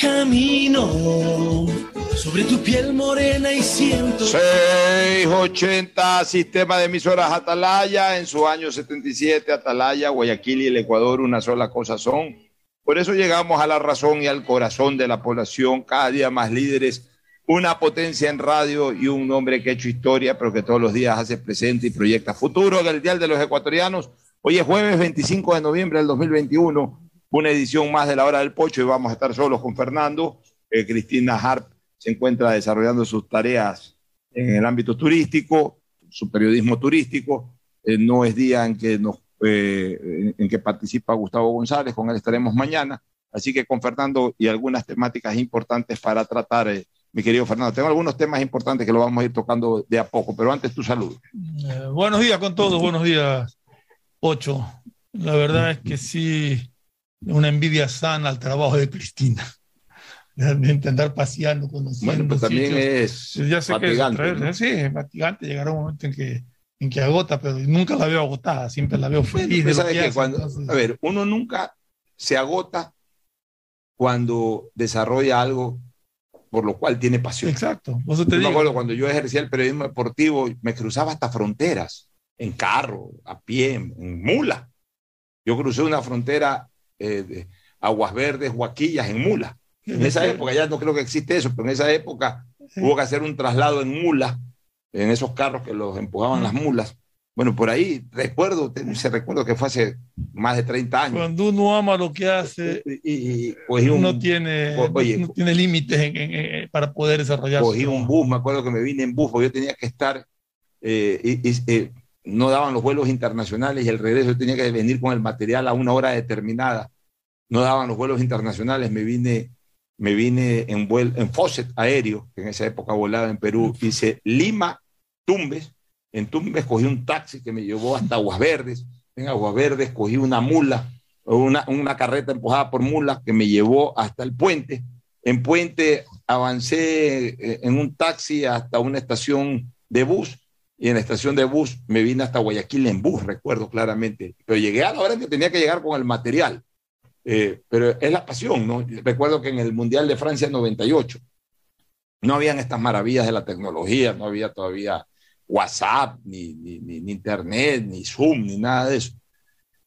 Camino sobre tu piel morena y siento. 680, sistema de emisoras Atalaya, en su año 77, Atalaya, Guayaquil y el Ecuador, una sola cosa son. Por eso llegamos a la razón y al corazón de la población, cada día más líderes, una potencia en radio y un hombre que ha hecho historia, pero que todos los días hace presente y proyecta futuro en el Dial de los Ecuatorianos. Hoy es jueves 25 de noviembre del 2021 una edición más de la hora del pocho y vamos a estar solos con Fernando. Eh, Cristina Harp se encuentra desarrollando sus tareas en el ámbito turístico, su periodismo turístico. Eh, no es día en que, nos, eh, participa Gustavo González, con él estaremos mañana. Así que con Fernando y algunas temáticas importantes para tratar, mi querido Fernando. Tengo algunos temas importantes que lo vamos a ir tocando de a poco, pero antes tu salud. buenos días con todos, buenos días, Ocho. La verdad es que sí, una envidia sana al trabajo de Cristina. Realmente andar paseando, conociendo. Bueno, pues también es ya sé fatigante. Que es, sí, es fatigante. Llegará un momento en que, en que agota, pero nunca la veo agotada, siempre la veo feliz. Pues que cuando, A ver, uno nunca se agota cuando desarrolla algo por lo cual tiene pasión. Exacto. yo me acuerdo cuando yo ejercía el periodismo deportivo, me cruzaba hasta fronteras, en carro, a pie, en mula. Yo crucé una frontera eh, aguas verdes, huaquillas en mula. En esa época, ya no creo que existe eso, pero en esa época hubo que hacer un traslado en mula, en esos carros que los empujaban las mulas. Bueno, por ahí recuerdo, se recuerdo que fue hace más de 30 años. Cuando uno ama lo que hace, y, no tiene, no tiene límites para poder desarrollar. Cogí un bus, me acuerdo que me vine en bus, porque yo tenía que estar, eh, y, eh, no daban los vuelos internacionales y el regreso tenía que venir con el material a una hora determinada. No daban los vuelos internacionales, me vine, me vine en, vuelo, en Fawcett aéreo, que en esa época volaba en Perú, hice Lima, Tumbes. En Tumbes cogí un taxi que me llevó hasta Aguas Verdes. En Aguas Verdes cogí una mula, una, una carreta empujada por mulas que me llevó hasta el puente. En Puente avancé eh, en un taxi hasta una estación de bus y en la estación de bus me vine hasta Guayaquil en bus, recuerdo claramente. Pero llegué a la hora que tenía que llegar con el material. Eh, pero es la pasión, ¿no? Recuerdo que en el Mundial de Francia 98 no habían estas maravillas de la tecnología, no había todavía WhatsApp, ni, ni, Internet, ni Zoom, ni nada de eso.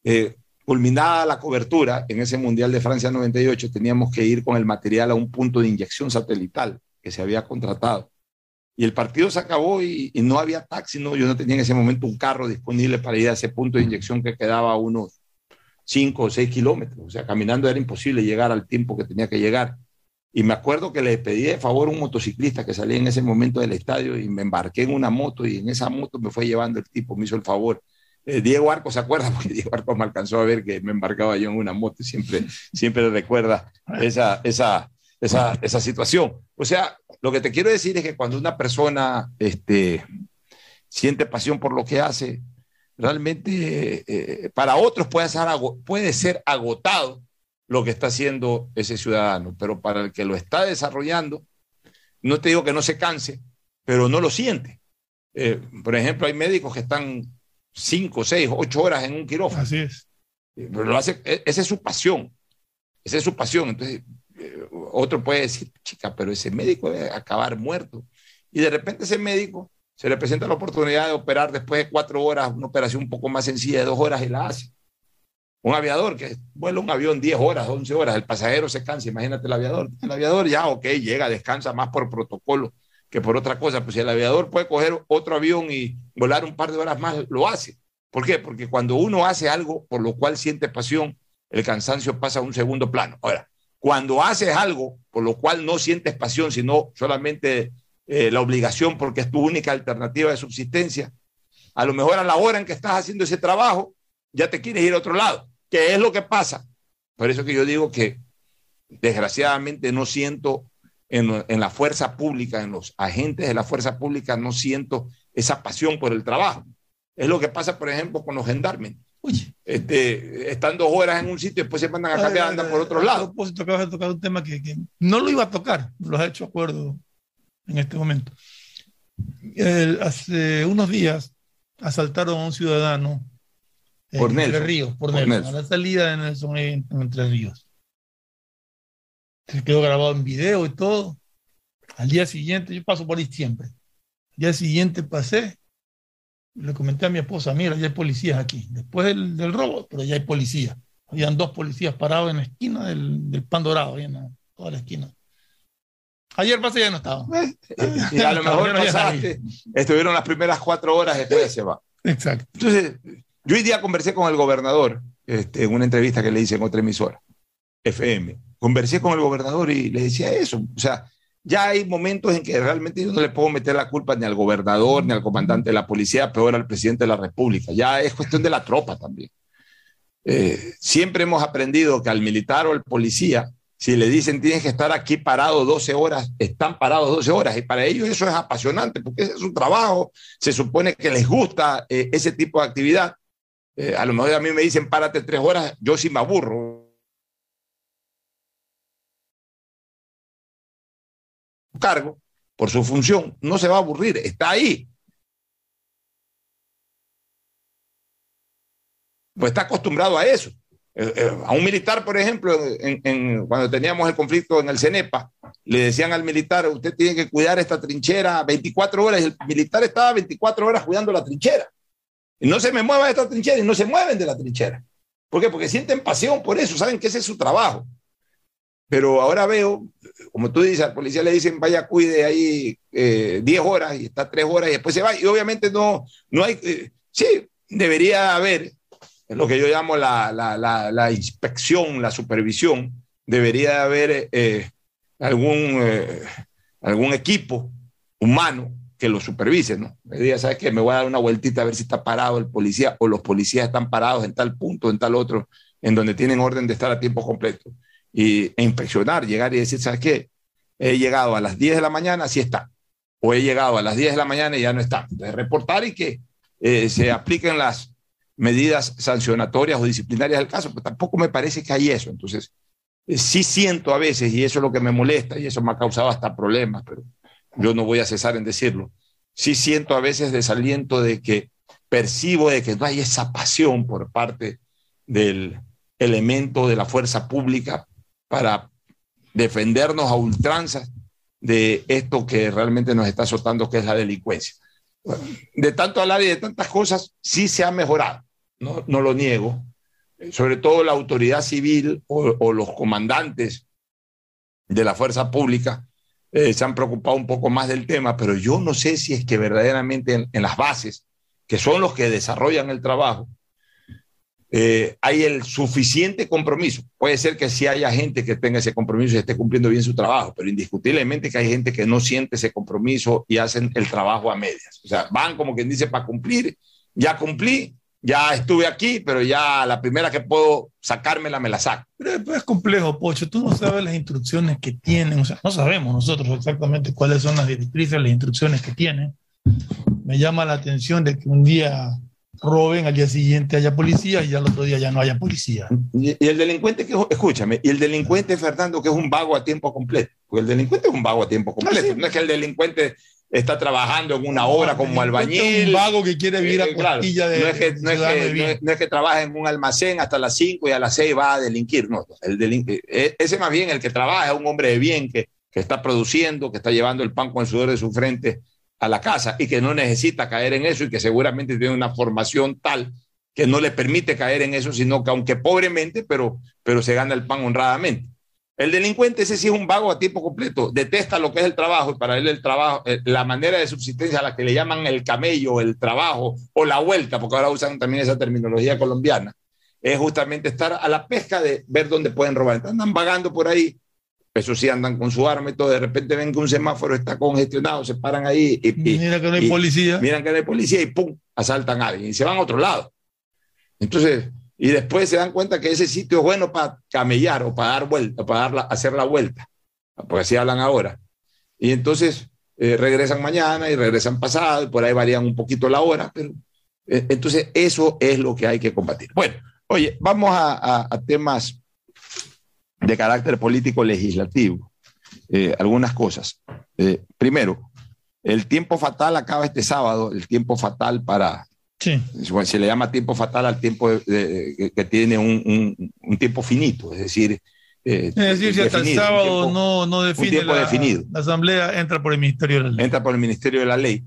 Eh, culminada la cobertura en ese Mundial de Francia 98, teníamos que ir con el material a un punto de inyección satelital que se había contratado y el partido se acabó y, no había taxi, no, yo no tenía en ese momento un carro disponible para ir a ese punto de inyección que quedaba a unos 5 o 6 kilómetros, o sea, caminando era imposible llegar al tiempo que tenía que llegar. Y me acuerdo que le pedí de favor a un motociclista que salía en ese momento del estadio y me embarqué en una moto y en esa moto me fue llevando el tipo, me hizo el favor. Eh, Diego Arco se acuerda, porque Diego Arco me alcanzó a ver que me embarcaba yo en una moto y siempre, siempre recuerda esa, esa, esa, esa situación. O sea, lo que te quiero decir es que cuando una persona este, siente pasión por lo que hace, realmente eh, para otros puede ser, puede ser agotado lo que está haciendo ese ciudadano, pero para el que lo está desarrollando, no te digo que no se canse, pero no lo siente. Eh, por ejemplo, hay médicos que están cinco, seis, ocho horas en un quirófano. Así es. Eh, pero lo hace, e, esa es su pasión. Esa es su pasión. Entonces, otro puede decir, chica, pero ese médico debe acabar muerto. Y de repente ese médico se le presenta la oportunidad de operar después de cuatro horas, una operación un poco más sencilla de dos horas y la hace. Un aviador que vuela un avión 10 horas, 11 horas, el pasajero se cansa, imagínate el aviador. El aviador ya, ok, llega, descansa más por protocolo que por otra cosa. Pues si el aviador puede coger otro avión y volar un par de horas más, lo hace. ¿Por qué? Porque cuando uno hace algo por lo cual siente pasión, el cansancio pasa a un segundo plano. Ahora, cuando haces algo por lo cual no sientes pasión, sino solamente eh, la obligación porque es tu única alternativa de subsistencia, a lo mejor a la hora en que estás haciendo ese trabajo, ya te quieres ir a otro lado. ¿Qué es lo que pasa? Por eso que yo digo que desgraciadamente no siento en, en, la fuerza pública, en los agentes de la fuerza pública, no siento esa pasión por el trabajo. Es lo que pasa, por ejemplo, con los gendarmes. Oye. Este, están dos horas en un sitio y después se mandan a cambiar, andan por otro lado. A acabas de tocar un tema que, no lo iba a tocar, lo has hecho acuerdo en este momento. hace unos días asaltaron a un ciudadano en Entre Ríos, por, a la salida de Nelson en, Entre Ríos. Se quedó grabado en video y todo. Al día siguiente, yo paso por ahí siempre. Al día siguiente pasé, le comenté a mi esposa, mira, ya hay policías aquí. Después del, del robo, pero ya hay policías. Habían dos policías parados en la esquina del, del pan dorado, ahí en toda la esquina. Ayer pasé ya no estaba. Eh, y a lo mejor pasaste, estuvieron las primeras cuatro horas después se va. Exacto. Entonces, yo hoy día conversé con el gobernador este, en una entrevista que le hice en otra emisora, FM. Conversé con el gobernador y le decía eso. O sea, ya hay momentos en que realmente yo no le puedo meter la culpa ni al gobernador, ni al comandante de la policía, peor al presidente de la República. Ya es cuestión de la tropa también. Eh, siempre hemos aprendido que al militar o al policía, si le dicen tienes que estar aquí parado 12 horas, están parados 12 horas. Y para ellos eso es apasionante porque ese es su trabajo. Se supone que les gusta eh, ese tipo de actividad. Eh, a lo mejor a mí me dicen párate tres horas, yo sí me aburro. Cargo por su función, no se va a aburrir, está ahí. Pues está acostumbrado a eso. Eh, eh, a un militar, por ejemplo, cuando teníamos el conflicto en el CENEPA, le decían al militar, usted tiene que cuidar esta trinchera 24 horas, y el militar estaba 24 horas cuidando la trinchera. Y no se me mueva esta trinchera y no se mueven de la trinchera. ¿Por qué? Porque sienten pasión por eso, saben que ese es su trabajo. Pero ahora veo, como tú dices, al policía le dicen, vaya, cuide ahí 10 eh, horas y está 3 horas y después se va. Y obviamente no, no hay, sí, debería haber lo que yo llamo la, la, la, inspección, la supervisión, debería haber eh, algún, eh, algún equipo humano que lo supervise, ¿no? Me diga, ¿sabes qué? Me voy a dar una vueltita a ver si está parado el policía o los policías están parados en tal punto, en tal otro, en donde tienen orden de estar a tiempo completo. Y, e inspeccionar, llegar y decir, ¿sabes qué? He llegado a las 10 de la mañana, sí está. O he llegado a las 10 de la mañana y ya no está. Entonces, reportar y que eh, se apliquen las medidas sancionatorias o disciplinarias del caso, pero tampoco me parece que hay eso. Entonces, eh, sí siento a veces, y eso es lo que me molesta, y eso me ha causado hasta problemas, pero yo no voy a cesar en decirlo, sí siento a veces desaliento de que percibo de que no hay esa pasión por parte del elemento de la fuerza pública para defendernos a ultranzas de esto que realmente nos está azotando, que es la delincuencia. De tanto hablar y de tantas cosas, sí se ha mejorado no, lo niego, sobre todo la autoridad civil o, los comandantes de la fuerza pública eh, se han preocupado un poco más del tema, pero yo no sé si es que verdaderamente en, las bases, que son los que desarrollan el trabajo, eh, hay el suficiente compromiso. Puede ser que sí haya gente que tenga ese compromiso y esté cumpliendo bien su trabajo, pero indiscutiblemente que hay gente que no siente ese compromiso y hacen el trabajo a medias. O sea, van como quien dice para cumplir, ya cumplí, ya estuve aquí, pero ya la primera que puedo sacármela me la saco. Pero es complejo, Pocho. Tú no sabes las instrucciones que tienen. O sea, no sabemos nosotros exactamente cuáles son las directrices, las instrucciones que tienen. Me llama la atención de que un día roben, al día siguiente haya policía y al otro día ya no haya policía. Y, el delincuente que, escúchame, y el delincuente, Fernando, que es un vago a tiempo completo. Porque el delincuente es un vago a tiempo completo. Ah, no es que el delincuente está trabajando en una obra como albañil. Un vago que quiere vivir a eh, claro, de, no es que, no, es que, no, es trabaja en un almacén hasta las 5 y a las 6 va a delinquir. No, el eh, ese más bien el que trabaja es un hombre de bien que, que está produciendo, que está llevando el pan con el sudor de su frente a la casa y que no necesita caer en eso y que seguramente tiene una formación tal que no le permite caer en eso, sino que aunque pobremente, pero, pero se gana el pan honradamente. El delincuente ese sí es un vago a tiempo completo, detesta lo que es el trabajo y para él el trabajo, eh, la manera de subsistencia a la que le llaman el camello, el trabajo o la vuelta, porque ahora usan también esa terminología colombiana, es justamente estar a la pesca de ver dónde pueden robar. Andan vagando por ahí, eso sí andan con su arma y todo, de repente ven que un semáforo está congestionado, se paran ahí y, mira que no hay policía. Miran que no hay policía y pum, asaltan a alguien y se van a otro lado. Entonces, y después se dan cuenta que ese sitio es bueno para camellar o para dar vuelta, para hacer la vuelta, porque así hablan ahora. Y entonces eh, regresan mañana y regresan pasado, y por ahí varían un poquito la hora, pero eh, entonces eso es lo que hay que combatir. Bueno, oye, vamos a, temas de carácter político legislativo, eh, algunas cosas. primero, el tiempo fatal acaba este sábado, el tiempo fatal para se le llama tiempo fatal al tiempo que tiene un, tiempo finito, es decir, Eh, es decir, si hasta el sábado tiempo, no, no define la, definido. la, Asamblea, entra por el Ministerio de la Ley. Entra por el Ministerio de la Ley.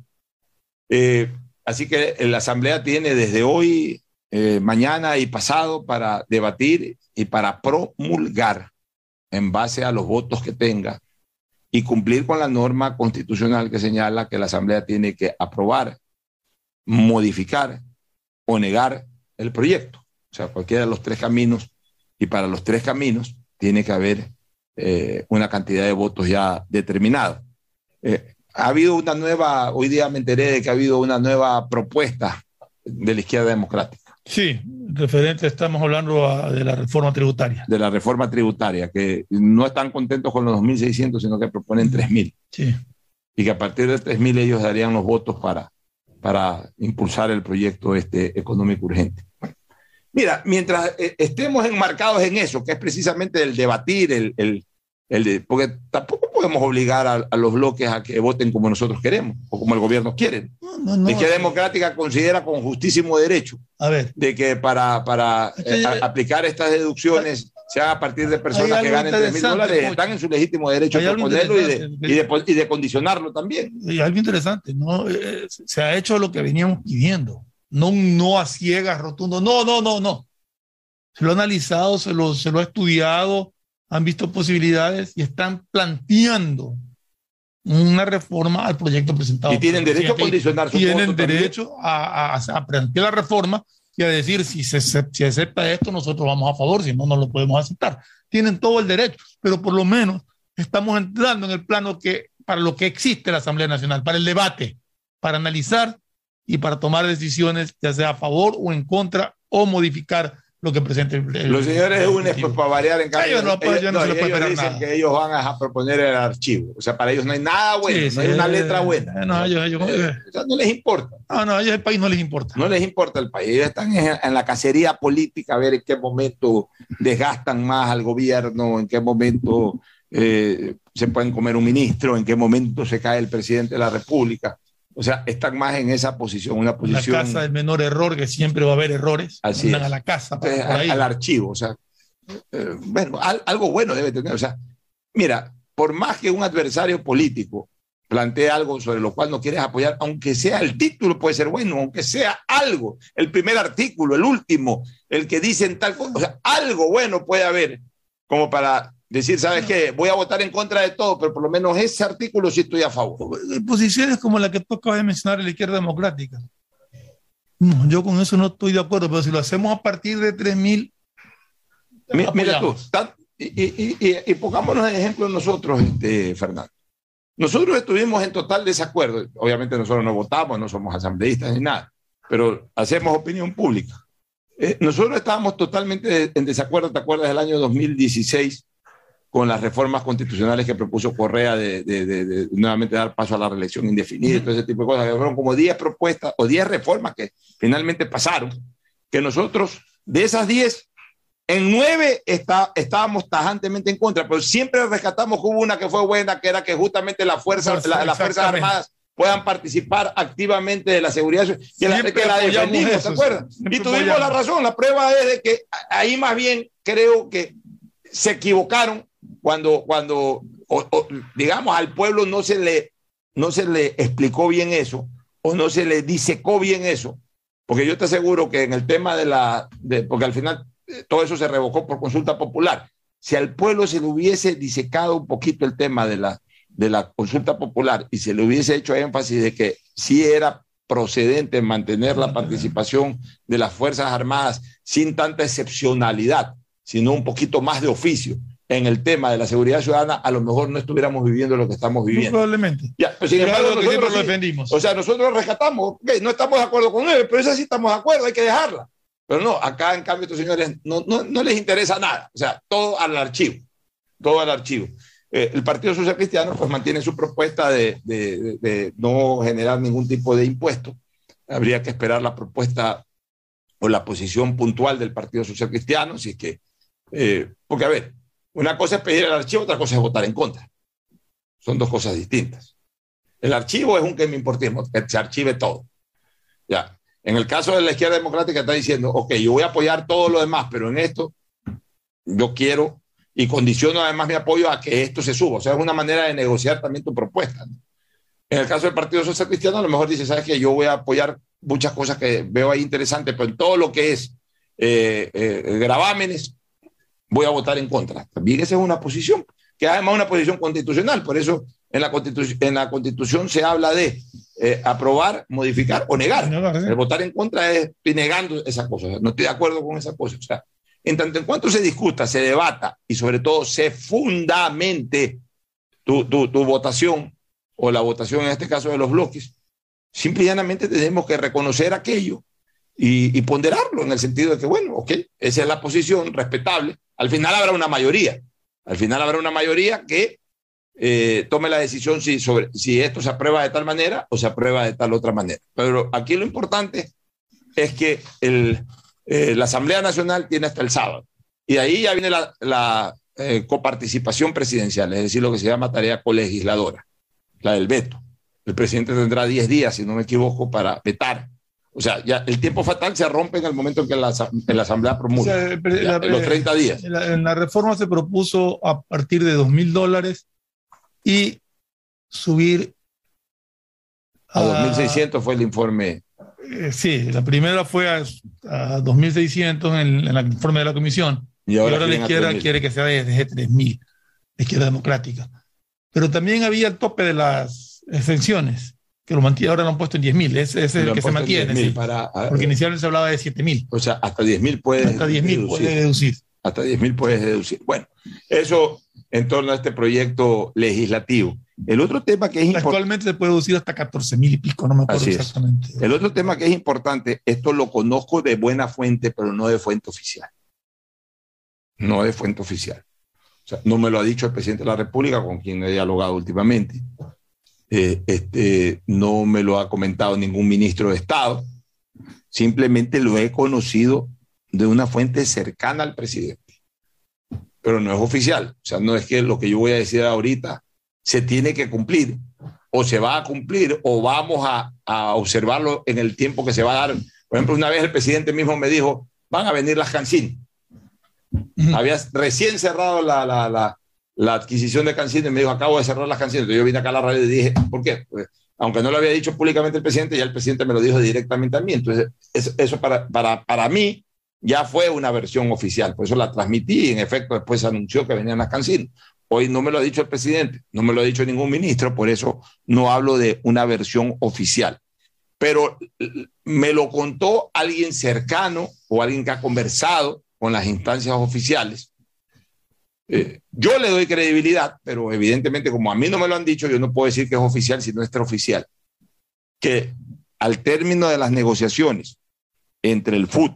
Eh, así que la Asamblea tiene desde hoy, eh, mañana y pasado para debatir y para promulgar en base a los votos que tenga y cumplir con la norma constitucional que señala que la Asamblea tiene que aprobar, modificar o negar el proyecto. O sea, cualquiera de los tres caminos. Y para los tres caminos tiene que haber eh, una cantidad de votos ya determinada. Eh, ha habido una nueva, hoy día me enteré de que ha habido una nueva propuesta de la izquierda democrática. Sí, referente, estamos hablando a, de la reforma tributaria. De la reforma tributaria, que no están contentos con los 2.600, sino que proponen 3.000. Sí. Y que a partir de 3.000 ellos darían los votos para, para impulsar el proyecto este económico urgente. Mira, mientras eh, estemos enmarcados en eso, que es precisamente el debatir, el, el, el de, porque tampoco podemos obligar a, a, los bloques a que voten como nosotros queremos o como el gobierno quiere. No, no, no, la izquierda democrática considera con justísimo derecho a ver. de que para, para eh, a, aplicar estas deducciones sea a partir de personas que ganen 3 mil dólares, Pocho. están en su legítimo derecho de proponerlo y de, y, de, y de condicionarlo también. Y algo interesante, ¿no? Eh, se ha hecho lo que veníamos pidiendo no un no a ciegas rotundo, no, no, no, no. Se lo ha analizado, se lo, se lo ha estudiado, han visto posibilidades y están planteando una reforma al proyecto presentado. Y tienen derecho a condicionar su Tienen derecho a, a, a, plantear la reforma y a decir si se si acepta esto, nosotros vamos a favor, si no, no lo podemos aceptar. Tienen todo el derecho, pero por lo menos estamos entrando en el plano que para lo que existe la Asamblea Nacional, para el debate, para analizar y para tomar decisiones, ya sea a favor o en contra, o modificar lo que presente el, el Los señores de UNES, pues para variar, en cambio, ellos no, pues, ellos, no, no, se ellos dicen nada. que ellos van a proponer el archivo. O sea, para ellos no hay nada bueno, Sí, no sí, hay una letra eh, buena. no, ellos- ellos- Eh, o sea, no les importa. No, no, a ellos el país no les importa. No les importa el país. Ellos están en, en la cacería política a ver en qué momento desgastan más al gobierno, en qué momento eh, se pueden comer un ministro, en qué momento se cae el presidente de la República. O sea, están más en esa posición, una la posición casa del menor error, que siempre va a haber errores. Así es. a la casa por ahí. al archivo. O sea, eh, bueno, al- algo bueno debe tener. O sea, mira, por más que un adversario político plantee algo sobre lo cual no quieres apoyar, aunque sea el título puede ser bueno, aunque sea algo, el primer artículo, el último, el que dicen tal cosa, o sea, algo bueno puede haber como para decir, ¿sabes qué? Voy a votar en contra de todo, pero por lo menos ese artículo sí estoy a favor. Posiciones como la que tú acabas de mencionar de la izquierda democrática. No, yo con eso no estoy de acuerdo, pero si lo hacemos a partir de 3.000, Mi- Mira tú, tan- y, y- y- y pongámonos de ejemplo nosotros, este, Fernando. Nosotros estuvimos en total desacuerdo. Obviamente nosotros no votamos, no somos asambleístas ni nada, pero hacemos opinión pública. Eh, nosotros estábamos totalmente en desacuerdo, ¿te acuerdas del año 2016 con las reformas constitucionales que propuso Correa de, de- de- de nuevamente dar paso a la reelección indefinida y todo ese tipo de cosas? Que fueron como 10 propuestas o 10 reformas que finalmente pasaron, que nosotros de esas 10 en nueve está, estábamos tajantemente en contra, pero siempre rescatamos que hubo una que fue buena, que era que justamente las fuerzas, Fuerza, la- las Fuerzas. Armadas puedan participar activamente de la seguridad, que la, Siempre que la defendimos, eso, ¿se acuerdan? Y tuvimos apoyamos. la razón, la prueba es de que ahí más bien creo que se equivocaron cuando, cuando o- o, digamos, al pueblo no se, le, no se le explicó bien eso, o no se le disecó bien eso, porque yo te aseguro que en el tema de la, de, porque al final eh, todo eso se revocó por consulta popular. Si al pueblo se le hubiese disecado un poquito el tema de la, de la consulta popular y se le hubiese hecho énfasis de que sí era procedente mantener la participación de las Fuerzas Armadas sin tanta excepcionalidad, sino un poquito más de oficio en el tema de la seguridad ciudadana, a lo mejor no estuviéramos viviendo lo que estamos viviendo. probablemente. Ya, pero sin Pero embargo, siempre nosotros lo sí- defendimos. o sea, nosotros rescatamos, ok, no estamos de acuerdo con él, pero esa sí estamos de acuerdo, hay que dejarla. Pero no, acá en cambio estos señores no, no, no les interesa nada, o sea, todo al archivo, todo al archivo. Eh, el Partido Social Cristiano pues mantiene su propuesta de, de- de- de no generar ningún tipo de impuesto. Habría que esperar la propuesta o la posición puntual del Partido Social Cristiano, si es que, eh, porque a ver, una cosa es pedir el archivo, otra cosa es votar en contra. Son dos cosas distintas. El archivo es un que me importismo, que se archive todo. Ya. En el caso de la izquierda democrática está diciendo, ok, yo voy a apoyar todo lo demás, pero en esto yo quiero y condiciono además mi apoyo a que esto se suba. O sea, es una manera de negociar también tu propuesta. En el caso del Partido Social Cristiano, a lo mejor dice, sabes que yo voy a apoyar muchas cosas que veo ahí interesantes, pero en todo lo que es eh, eh, gravámenes, voy a votar en contra. También esa es una posición, que además es una posición constitucional. Por eso en la, en la Constitución se habla de eh, aprobar, modificar o negar. El votar en contra es negando esas cosas. No estoy de acuerdo con esas cosas. O sea, en tanto en cuanto se discuta, se debata y sobre todo se fundamente tu, tu, tu votación o la votación en este caso de los bloques, simple y llanamente tenemos que reconocer aquello y, ponderarlo en el sentido de que, bueno, ok, esa es la posición respetable. Al final habrá una mayoría. Al final habrá una mayoría que eh, tome la decisión si, sobre, si esto se aprueba de tal manera o se aprueba de tal otra manera. Pero aquí lo importante es que el, eh, la Asamblea Nacional tiene hasta el sábado. Y ahí ya viene la, la eh, coparticipación presidencial, es decir, lo que se llama tarea colegisladora, la del veto. El presidente tendrá 10 días, si no me equivoco, para vetar. O sea, ya el tiempo fatal se rompe en el momento en que la, en la Asamblea promulga. O sea, ya, la, los 30 días. En la, en la, reforma se propuso a partir de 2 mil dólares y subir a, a 2.600 fue el informe. Eh, sí, la primera fue a, a 2.600 en, en, el informe de la comisión. Y ahora, y ahora la izquierda quiere que sea desde 3.000, la izquierda democrática. Pero también había el tope de las exenciones que lo mantiene, ahora lo han puesto en 10.000, ese es el que se mantiene. Sí, para, porque inicialmente se hablaba de 7.000. O sea, hasta 10.000 puedes hasta 10.000 puedes deducir. Hasta 10.000 puedes deducir. Bueno, eso en torno a este proyecto legislativo. El otro tema que es importante. Actualmente se puede deducir hasta 14.000 y pico, no me acuerdo exactamente. El otro tema que es importante, esto lo conozco de buena fuente, pero no de fuente oficial. No de fuente oficial. O sea, no me lo ha dicho el presidente de la República, con quien he dialogado últimamente eh, este, no me lo ha comentado ningún ministro de Estado, simplemente lo he conocido de una fuente cercana al presidente, pero no es oficial, o sea, no es que lo que yo voy a decir ahorita se tiene que cumplir, o se va a cumplir, o vamos a, a observarlo en el tiempo que se va a dar. Por ejemplo, una vez el presidente mismo me dijo, van a venir las cancines. Había recién cerrado la, la, la, la adquisición de canciones, me dijo, acabo de cerrar las canciones. Entonces yo vine acá a la radio y dije, ¿por qué? Pues, aunque no lo había dicho públicamente el presidente, ya el presidente me lo dijo directamente a mí. Entonces, eso, para, para, para mí ya fue una versión oficial. Por eso la transmití y en efecto después se anunció que venían las canciones. Hoy no me lo ha dicho el presidente, no me lo ha dicho ningún ministro, por eso no hablo de una versión oficial. Pero me lo contó alguien cercano o alguien que ha conversado con las instancias oficiales eh, yo le doy credibilidad, pero evidentemente como a mí no me lo han dicho, yo no puedo decir que es oficial si no es extraoficial. Que al término de las negociaciones entre el FUT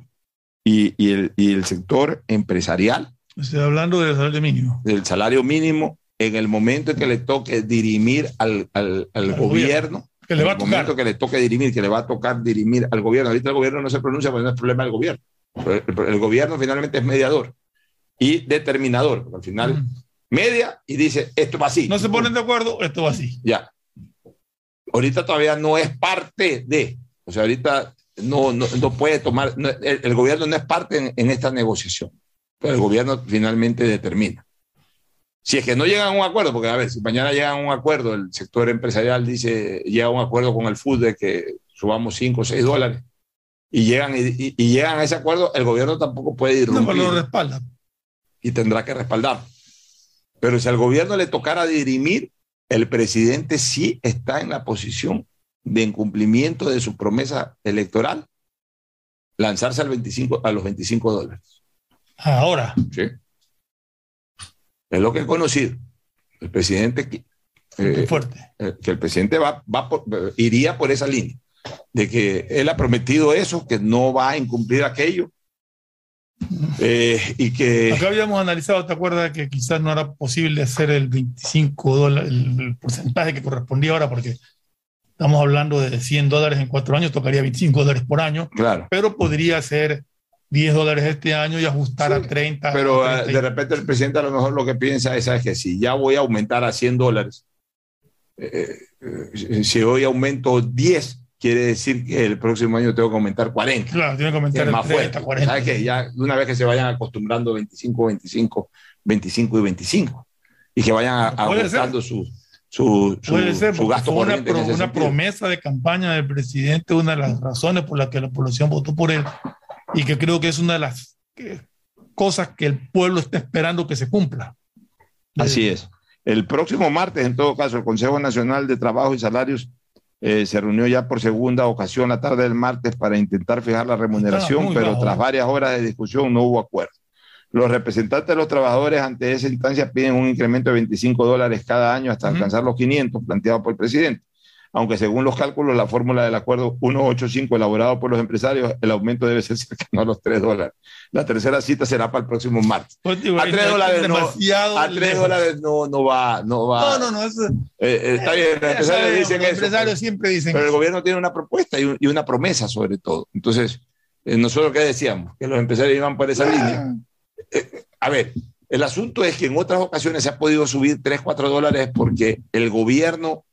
y, y, el, y el, sector empresarial. Estoy hablando del salario mínimo. Del salario mínimo, en el momento en que le toque dirimir al, al, al gobierno, que le va en el momento que le toque dirimir, que le va a tocar dirimir al gobierno. Ahorita el gobierno no se pronuncia porque no es problema del gobierno. El, el gobierno finalmente es mediador y determinador, porque al final media y dice, esto va así. No se ponen de acuerdo, esto va así. Ya. Ahorita todavía no es parte de, o sea, ahorita no, no, no puede tomar, no, el, el, gobierno no es parte en, en, esta negociación, pero el gobierno finalmente determina. Si es que no llegan a un acuerdo, porque a ver, si mañana llegan a un acuerdo, el sector empresarial dice, llega a un acuerdo con el FUD de que subamos 5 o 6 dólares, y llegan, y, llegan a ese acuerdo, el gobierno tampoco puede ir. No, pero lo respalda y tendrá que respaldar. Pero si al gobierno le tocara dirimir, el presidente sí está en la posición de incumplimiento de su promesa electoral, lanzarse al 25, a los 25 dólares. Ahora. Sí. Es lo que he conocido. El presidente. Eh, fuerte. Eh, que el presidente va, va por, iría por esa línea, de que él ha prometido eso, que no va a incumplir aquello, eh, y que... Acá habíamos analizado, ¿te acuerdas? Que quizás no era posible hacer el 25 dólares, el porcentaje que correspondía ahora, porque estamos hablando de 100 dólares en cuatro años, tocaría 25 dólares por año, claro. pero podría ser 10 dólares este año y ajustar sí, a 30. Pero a 30. de repente el presidente a lo mejor lo que piensa es, es que si ya voy a aumentar a 100 dólares, eh, eh, si hoy aumento 10, quiere decir que el próximo año tengo que aumentar 40. Claro, tiene que aumentar más 30, 40. ¿Sabes qué? Ya una vez que se vayan acostumbrando 25, 25, 25 y 25 y que vayan ajustando su, su, su, gasto fue corriente. Una, una promesa de campaña del presidente, una de las razones por las que la población votó por él y que creo que es una de las cosas que el pueblo está esperando que se cumpla. Así es. El próximo martes, en todo caso, el Consejo Nacional de Trabajo y Salarios eh, se reunió ya por segunda ocasión la tarde del martes para intentar fijar la remuneración, pero tras varias horas de discusión no hubo acuerdo. Los representantes de los trabajadores ante esa instancia piden un incremento de 25 dólares cada año hasta alcanzar los 500 planteados por el presidente aunque según los cálculos, la fórmula del acuerdo 185 elaborado por los empresarios, el aumento debe ser cercano a los 3 dólares. La tercera cita será para el próximo martes. Pues, a 3 dólares, no, a 3 dólares no, no va. No, va. no, no, no. Eso, eh, eh, está bien, los empresarios dicen los empresarios siempre dicen Pero el gobierno tiene una propuesta y, y una promesa sobre todo. Entonces, eh, nosotros qué decíamos, que los empresarios iban por esa línea. Eh, a ver, el asunto es que en otras ocasiones se ha podido subir 3, 4 dólares porque el gobierno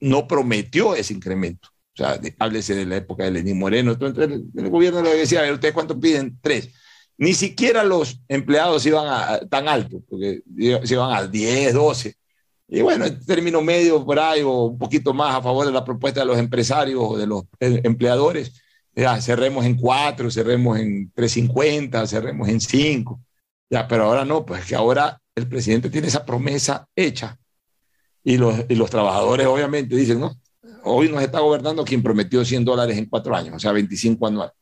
no prometió ese incremento. O sea, háblese de la época de Lenín Moreno. Entonces, el, gobierno le decía, a ver, ¿ustedes cuánto piden? Tres. Ni siquiera los empleados iban a, tan alto, porque se iban a 10, 12. Y bueno, término medio por ahí o un poquito más a favor de la propuesta de los empresarios o de los eh, empleadores. Ya, cerremos en 4, cerremos en 350, cerremos en 5. Ya, pero ahora no, pues que ahora el presidente tiene esa promesa hecha y los, y los trabajadores obviamente dicen, no, hoy nos está gobernando quien prometió 100 dólares en cuatro años, o sea, 25 anuales.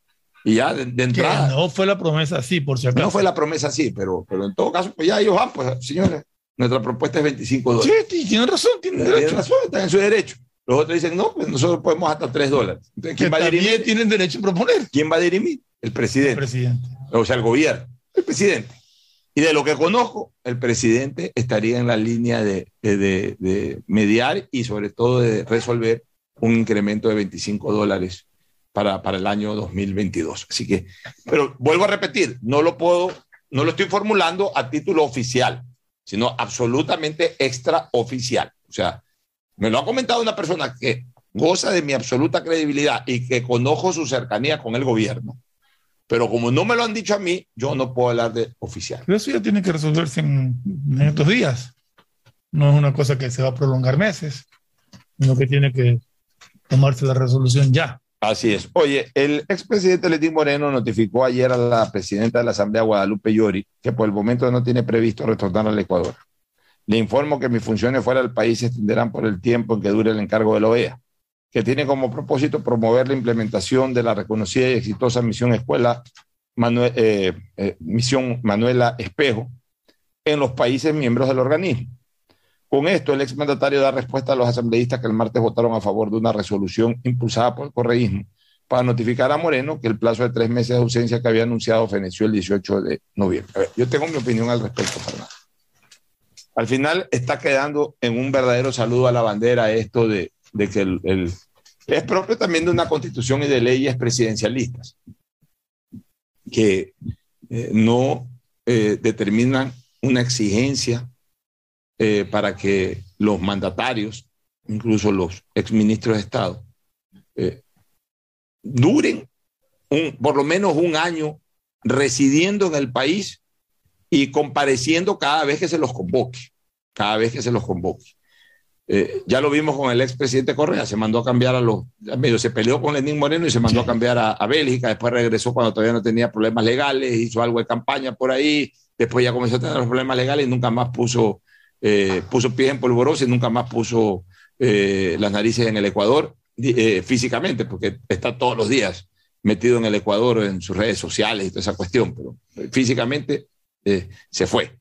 Y ya de, entrada... no fue la promesa así, por si acaso. No fue la promesa así, pero, pero en todo caso, pues ya ellos van, pues señores, nuestra propuesta es 25 dólares. Sí, tienen razón, tienen derecho. Tienen razón, están en su derecho. Los otros dicen, no, pues nosotros podemos hasta 3 dólares. Entonces, ¿quién va a dirimir? tienen derecho a proponer. ¿Quién va a dirimir? El presidente. El presidente. O sea, el gobierno. El presidente. Y de lo que conozco, el presidente estaría en la línea de, mediar y sobre todo de resolver un incremento de 25 dólares para, para, el año 2022. Así que, pero vuelvo a repetir, no lo puedo, no lo estoy formulando a título oficial, sino absolutamente extraoficial. O sea, me lo ha comentado una persona que goza de mi absoluta credibilidad y que conozco su cercanía con el gobierno pero como no me lo han dicho a mí, yo no puedo hablar de oficial. Pero eso ya tiene que resolverse en, estos días. No es una cosa que se va a prolongar meses, sino que tiene que tomarse la resolución ya. Así es. Oye, el expresidente Letín Moreno notificó ayer a la presidenta de la Asamblea, Guadalupe Llori, que por el momento no tiene previsto retornar al Ecuador. Le informo que mis funciones fuera del país se extenderán por el tiempo en que dure el encargo de la OEA que tiene como propósito promover la implementación de la reconocida y exitosa misión Escuela eh, eh, Misión Manuela Espejo en los países miembros del organismo. Con esto, el exmandatario da respuesta a los asambleístas que el martes votaron a favor de una resolución impulsada por el correísmo para notificar a Moreno que el plazo de tres meses de ausencia que había anunciado feneció el 18 de noviembre. yo tengo mi opinión al respecto, Fernando. Al final está quedando en un verdadero saludo a la bandera esto de, de que el, es propio también de una constitución y de leyes presidencialistas que eh, no eh, determinan una exigencia eh, para que los mandatarios, incluso los exministros de Estado, duren un, por lo menos un año residiendo en el país y compareciendo cada vez que se los convoque, cada vez que se los convoque. Eh, ya lo vimos con el expresidente Correa, se mandó a cambiar a los, medio se peleó con Lenín Moreno y se mandó a cambiar a, Bélgica, después regresó cuando todavía no tenía problemas legales, hizo algo de campaña por ahí, después ya comenzó a tener los problemas legales y nunca más puso, eh, puso pies en polvorosa y nunca más puso eh, las narices en el Ecuador físicamente, porque está todos los días metido en el Ecuador, en sus redes sociales y toda esa cuestión, pero físicamente se fue.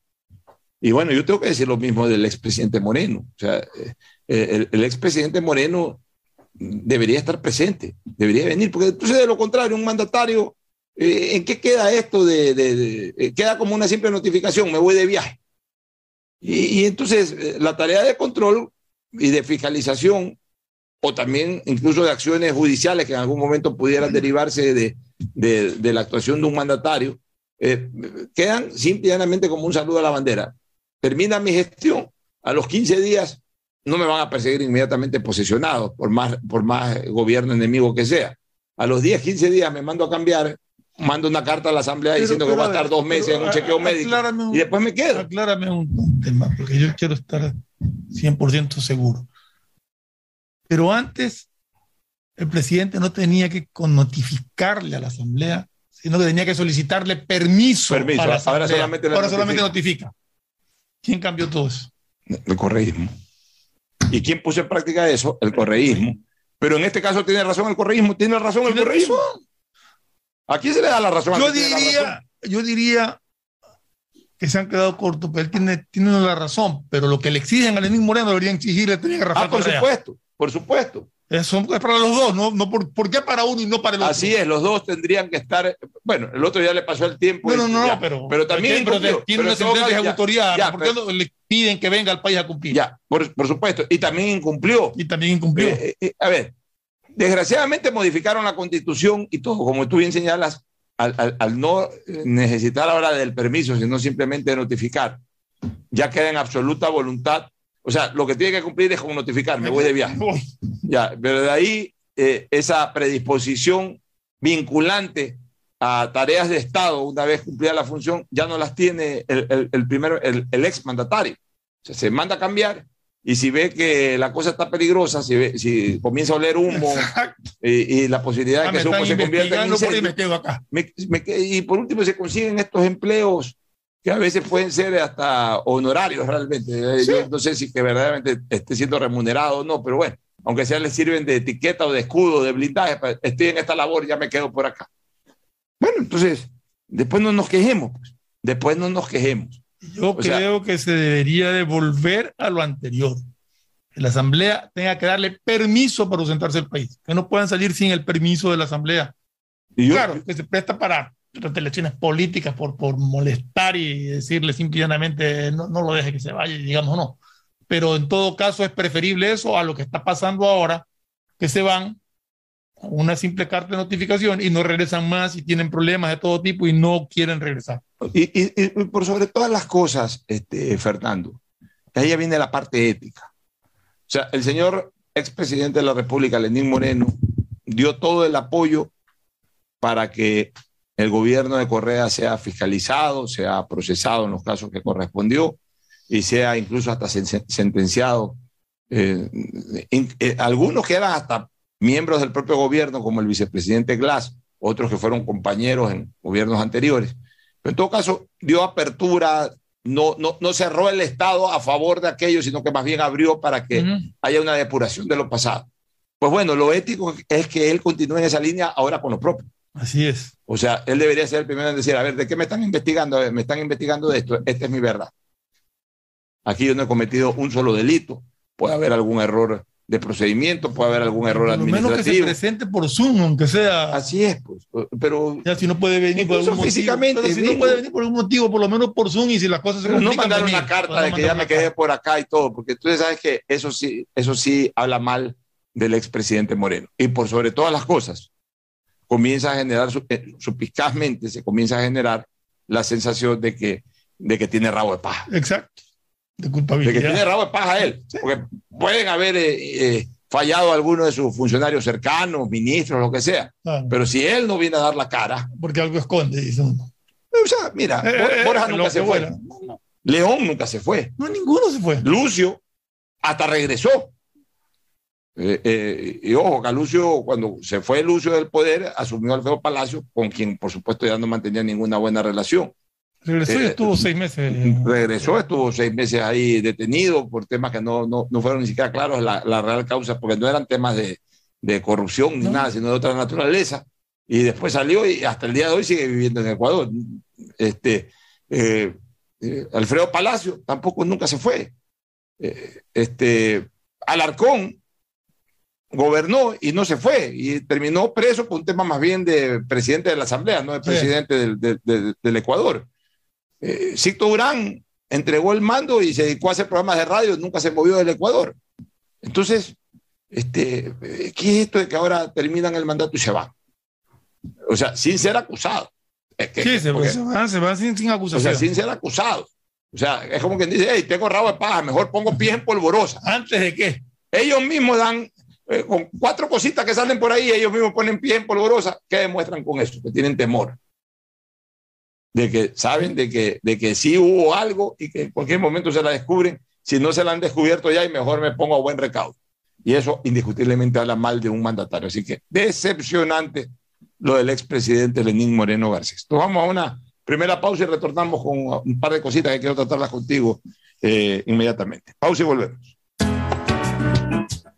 Y bueno, yo tengo que decir lo mismo del expresidente Moreno. O sea, eh, el, el expresidente Moreno debería estar presente, debería venir, porque entonces de lo contrario, un mandatario, eh, ¿en qué queda esto de, de, eh, queda como una simple notificación, me voy de viaje? Y, y, entonces la tarea de control y de fiscalización, o también incluso de acciones judiciales que en algún momento pudieran derivarse de, de la actuación de un mandatario, quedan simplemente como un saludo a la bandera termina mi gestión, a los 15 días no me van a perseguir inmediatamente posesionados, por más, por más gobierno enemigo que sea. A los 10, 15 días me mando a cambiar, mando una carta a la Asamblea diciendo que voy a estar dos meses en un chequeo médico y después me quedo. Aclárame un, tema, porque yo quiero estar 100% seguro. Pero antes, el presidente no tenía que notificarle a la Asamblea, sino que tenía que solicitarle permiso. Permiso, ahora solamente, ahora solamente notifica. ¿Quién cambió todo eso? El correísmo. ¿Y quién puso en práctica eso? El correísmo. Pero en este caso tiene razón el correísmo, tiene razón el correísmo. ¿A quién se le da la razón? Yo diría, yo diría que se han quedado cortos, pero él tiene, tiene la razón, pero lo que le exigen a Lenín Moreno deberían exigirle tenía que Ah, por supuesto, por supuesto. Eso es para los dos, ¿no? no por, ¿Por qué para uno y no para el otro? Así es, los dos tendrían que estar. Bueno, el otro ya le pasó el tiempo. No, no, no, pero, pero también. Pero tiene una sentencia de. ¿Por qué no le piden que venga al país a cumplir? Ya, por, por supuesto. Y también incumplió. Y también incumplió. Eh, eh, eh, a ver, desgraciadamente modificaron la constitución y todo, como tú bien señalas, al, al, al, no necesitar ahora del permiso, sino simplemente notificar, ya queda en absoluta voluntad o sea, lo que tiene que cumplir es con notificar, me voy de viaje. Ya, pero de ahí eh, esa predisposición vinculante a tareas de Estado, una vez cumplida la función, ya no las tiene el, el, el primero, el, el, ex mandatario. O sea, se manda a cambiar y si ve que la cosa está peligrosa, si, ve, si comienza a oler humo y, y, la posibilidad de que ese humo se convierta en incendio, me quedo acá. Me, me, y por último se consiguen estos empleos que a veces pueden ser hasta honorarios realmente. Sí. Yo no sé si que verdaderamente esté siendo remunerado o no, pero bueno, aunque sea le sirven de etiqueta o de escudo, de blindaje, estoy en esta labor, ya me quedo por acá. Bueno, entonces, después no nos quejemos, pues. después no nos quejemos. Yo o creo sea, que se debería de volver a lo anterior. Que la Asamblea tenga que darle permiso para ausentarse del país, que no puedan salir sin el permiso de la Asamblea. Y yo, claro, que se presta para elecciones políticas por, por molestar y decirle simplemente no, no lo deje que se vaya, digamos no. Pero en todo caso es preferible eso a lo que está pasando ahora, que se van una simple carta de notificación y no regresan más y tienen problemas de todo tipo y no quieren regresar. Y, y, y por sobre todas las cosas, este, Fernando, ahí ya viene la parte ética. O sea, el señor expresidente de la República, Lenín Moreno, dio todo el apoyo para que el gobierno de Correa sea fiscalizado, sea procesado en los casos que correspondió y sea incluso hasta sentenciado. Eh, eh, algunos que eran hasta miembros del propio gobierno, como el vicepresidente Glass, otros que fueron compañeros en gobiernos anteriores. Pero en todo caso, dio apertura, no, no, no cerró el Estado a favor de aquello, sino que más bien abrió para que uh -huh. haya una depuración de lo pasado. Pues bueno, lo ético es que él continúe en esa línea ahora con lo propio. Así es. O sea, él debería ser el primero en decir, a ver, ¿de qué me están investigando? Me están investigando de esto, esta es mi verdad. Aquí yo no he cometido un solo delito, puede haber algún error de procedimiento, puede haber algún error Por lo administrativo. menos que se presente por Zoom, aunque sea. Así es, pues. Pero. Ya, si no puede venir por algún físicamente, motivo. Pero si no puede venir por algún motivo, por lo menos por Zoom, y si las cosas se complican. No mandar una carta de que ya me quedé por acá y todo, porque tú sabes que eso sí, eso sí habla mal del expresidente Moreno. Y por sobre todas las cosas, comienza a generar, eh, suspicazmente se comienza a generar la sensación de que, de que tiene rabo de paja. Exacto. De De culpabilidad. que tiene rabo de paja él. Sí. Porque pueden haber eh, eh, fallado algunos de sus funcionarios cercanos, ministros, lo que sea. Claro. Pero si él no viene a dar la cara, Porque algo esconde, dice uno. o sea, mira, Eh, Bor- Borja nunca se fue. no. León nunca se fue. No, ninguno se fue. Lucio hasta regresó. Eh, eh, y ojo, que Lucio, cuando se fue Lucio del poder, asumió Alfredo Palacio, con quien por supuesto ya no mantenía ninguna buena relación. Regresó y Eh, estuvo seis meses. Regresó, estuvo seis meses ahí detenido por temas que no, no, no fueron ni siquiera claros la, la real causa, porque no eran temas de, de corrupción ni No. nada, sino de otra naturaleza. Y después salió y hasta el día de hoy sigue viviendo en Ecuador. Este, eh, eh, Alfredo Palacio tampoco nunca se fue. Eh, este, Alarcón gobernó y no se fue y terminó preso por un tema más bien de presidente de la Asamblea, no de Sí. presidente del, del- del- del Ecuador. Eh, Sicto Durán entregó el mando y se dedicó a hacer programas de radio, nunca se movió del Ecuador. Entonces, este, eh, ¿qué es esto de que ahora terminan el mandato y se van? O sea, sin ser acusados. Es que- Sí, se, porque- se van, se van sin, sin o acusación. sea, sin ser acusados. O sea, es como quien dice, hey, tengo rabo de paja, mejor pongo pies en polvorosa. ¿Antes de qué? Ellos mismos dan, eh, con cuatro cositas que salen por ahí, ellos mismos ponen pies en polvorosa. ¿Qué demuestran con eso? Que tienen temor. De que saben de que, de que sí hubo algo y que en cualquier momento se la descubren. Si no se la han descubierto ya, y mejor me pongo a buen recaudo. Y eso indiscutiblemente habla mal de un mandatario. Así que decepcionante lo del expresidente Lenín Moreno Garcés. Entonces vamos a una primera pausa y retornamos con un par de cositas que quiero tratarlas contigo eh, inmediatamente. Pausa y volvemos.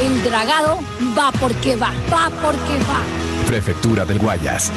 El dragado va porque va, va porque va. Prefectura del Guayas.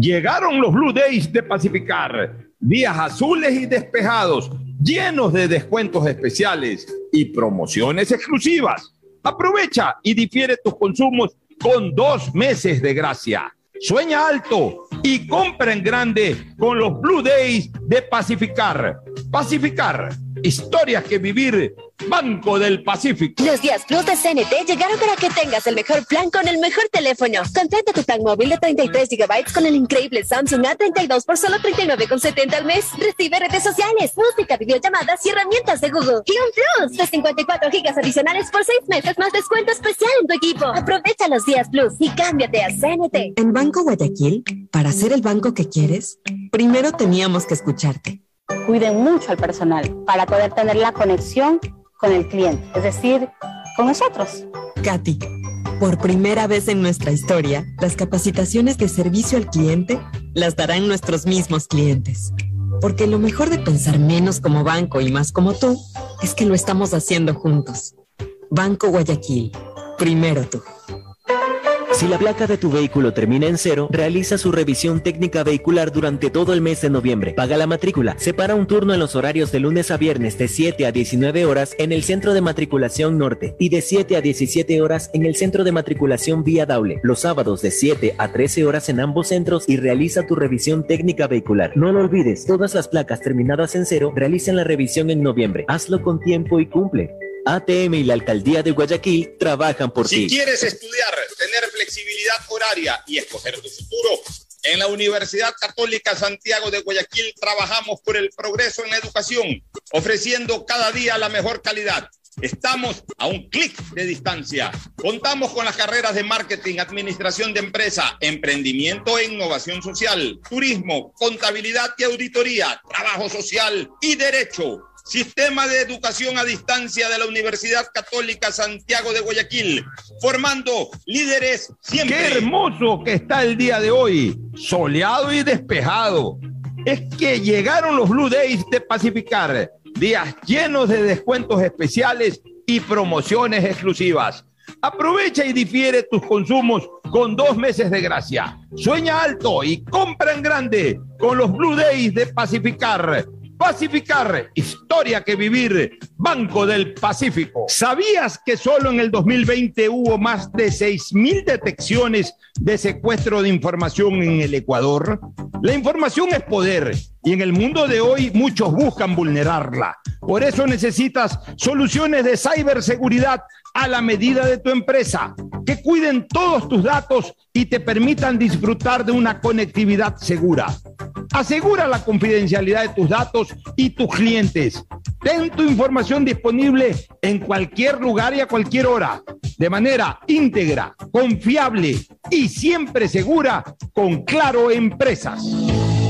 Llegaron los Blue Days de Pacificar. Días azules y despejados, llenos de descuentos especiales y promociones exclusivas. Aprovecha y difiere tus consumos con dos meses de gracia. Sueña alto y compra en grande con los Blue Days de Pacificar. Pacificar, historias que vivir Banco del Pacífico. Los días Plus de CNT llegaron para que tengas el mejor plan con el mejor teléfono. Contrata tu plan móvil de 33 GB con el increíble Samsung A32 por solo 39,70 al mes. Recibe redes sociales, música, videollamadas y herramientas de Google. Y un Plus de 54 GB adicionales por 6 meses más descuento especial en tu equipo. Aprovecha los días Plus y cámbiate a CNT. En Banco Guayaquil, para ser el banco que quieres, primero teníamos que escucharte. Cuiden mucho al personal para poder tener la conexión con el cliente, es decir, con nosotros. Katy, por primera vez en nuestra historia, las capacitaciones de servicio al cliente las darán nuestros mismos clientes. Porque lo mejor de pensar menos como banco y más como tú es que lo estamos haciendo juntos. Banco Guayaquil, primero tú. Si la placa de tu vehículo termina en cero, realiza su revisión técnica vehicular durante todo el mes de noviembre. Paga la matrícula. Separa un turno en los horarios de lunes a viernes de 7 a 19 horas en el centro de matriculación norte y de 7 a 17 horas en el centro de matriculación vía Daule. Los sábados de 7 a 13 horas en ambos centros y realiza tu revisión técnica vehicular. No lo olvides, todas las placas terminadas en cero realizan la revisión en noviembre. Hazlo con tiempo y cumple. ATM y la Alcaldía de Guayaquil trabajan por si ti. Si quieres estudiar, tener flexibilidad horaria y escoger tu futuro, en la Universidad Católica Santiago de Guayaquil trabajamos por el progreso en la educación, ofreciendo cada día la mejor calidad. Estamos a un clic de distancia. Contamos con las carreras de marketing, administración de empresa, emprendimiento e innovación social, turismo, contabilidad y auditoría, trabajo social y derecho. Sistema de Educación a Distancia de la Universidad Católica Santiago de Guayaquil, formando líderes siempre. Qué hermoso que está el día de hoy, soleado y despejado. Es que llegaron los Blue Days de Pacificar, días llenos de descuentos especiales y promociones exclusivas. Aprovecha y difiere tus consumos con dos meses de gracia. Sueña alto y compra en grande con los Blue Days de Pacificar. Pacificar, historia que vivir, Banco del Pacífico. ¿Sabías que solo en el 2020 hubo más de 6.000 detecciones de secuestro de información en el Ecuador? La información es poder y en el mundo de hoy muchos buscan vulnerarla. Por eso necesitas soluciones de ciberseguridad a la medida de tu empresa, que cuiden todos tus datos y te permitan disfrutar de una conectividad segura. Asegura la confidencialidad de tus datos y tus clientes. Ten tu información disponible en cualquier lugar y a cualquier hora, de manera íntegra, confiable y siempre segura con Claro Empresas.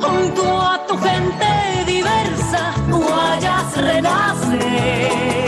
Junto a tu gente diversa, Guayas renace.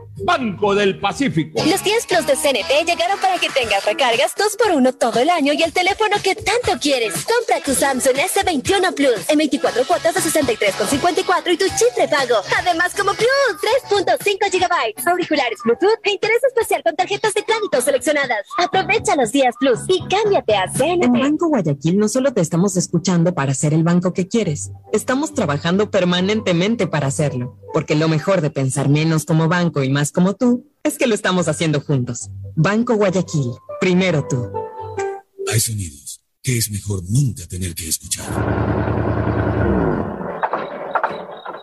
Banco del Pacífico. Los 10 Plus de CNT llegaron para que tengas recargas 2x1 todo el año y el teléfono que tanto quieres. Compra tu Samsung S21 Plus en 24 cuotas de 63,54 y tu chip de pago. Además, como Plus, 3.5 GB, auriculares Bluetooth e interés especial con tarjetas de crédito seleccionadas. Aprovecha los días Plus y cámbiate a CNT. En Banco Guayaquil no solo te estamos escuchando para ser el banco que quieres, estamos trabajando permanentemente para hacerlo, porque lo mejor de pensar menos como banco y más como tú es que lo estamos haciendo juntos. Banco Guayaquil, primero tú. Hay sonidos que es mejor nunca tener que escuchar.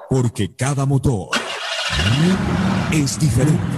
Porque cada motor es diferente.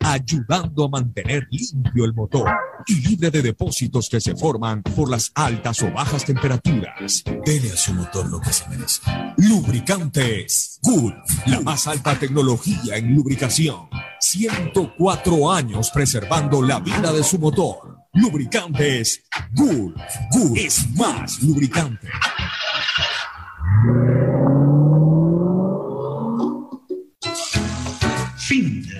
ayudando a mantener limpio el motor y libre de depósitos que se forman por las altas o bajas temperaturas. Dele a su motor lo que se merece. Lubricantes Gulf, la más alta tecnología en lubricación. 104 años preservando la vida de su motor. Lubricantes Gulf. Gulf es más lubricante.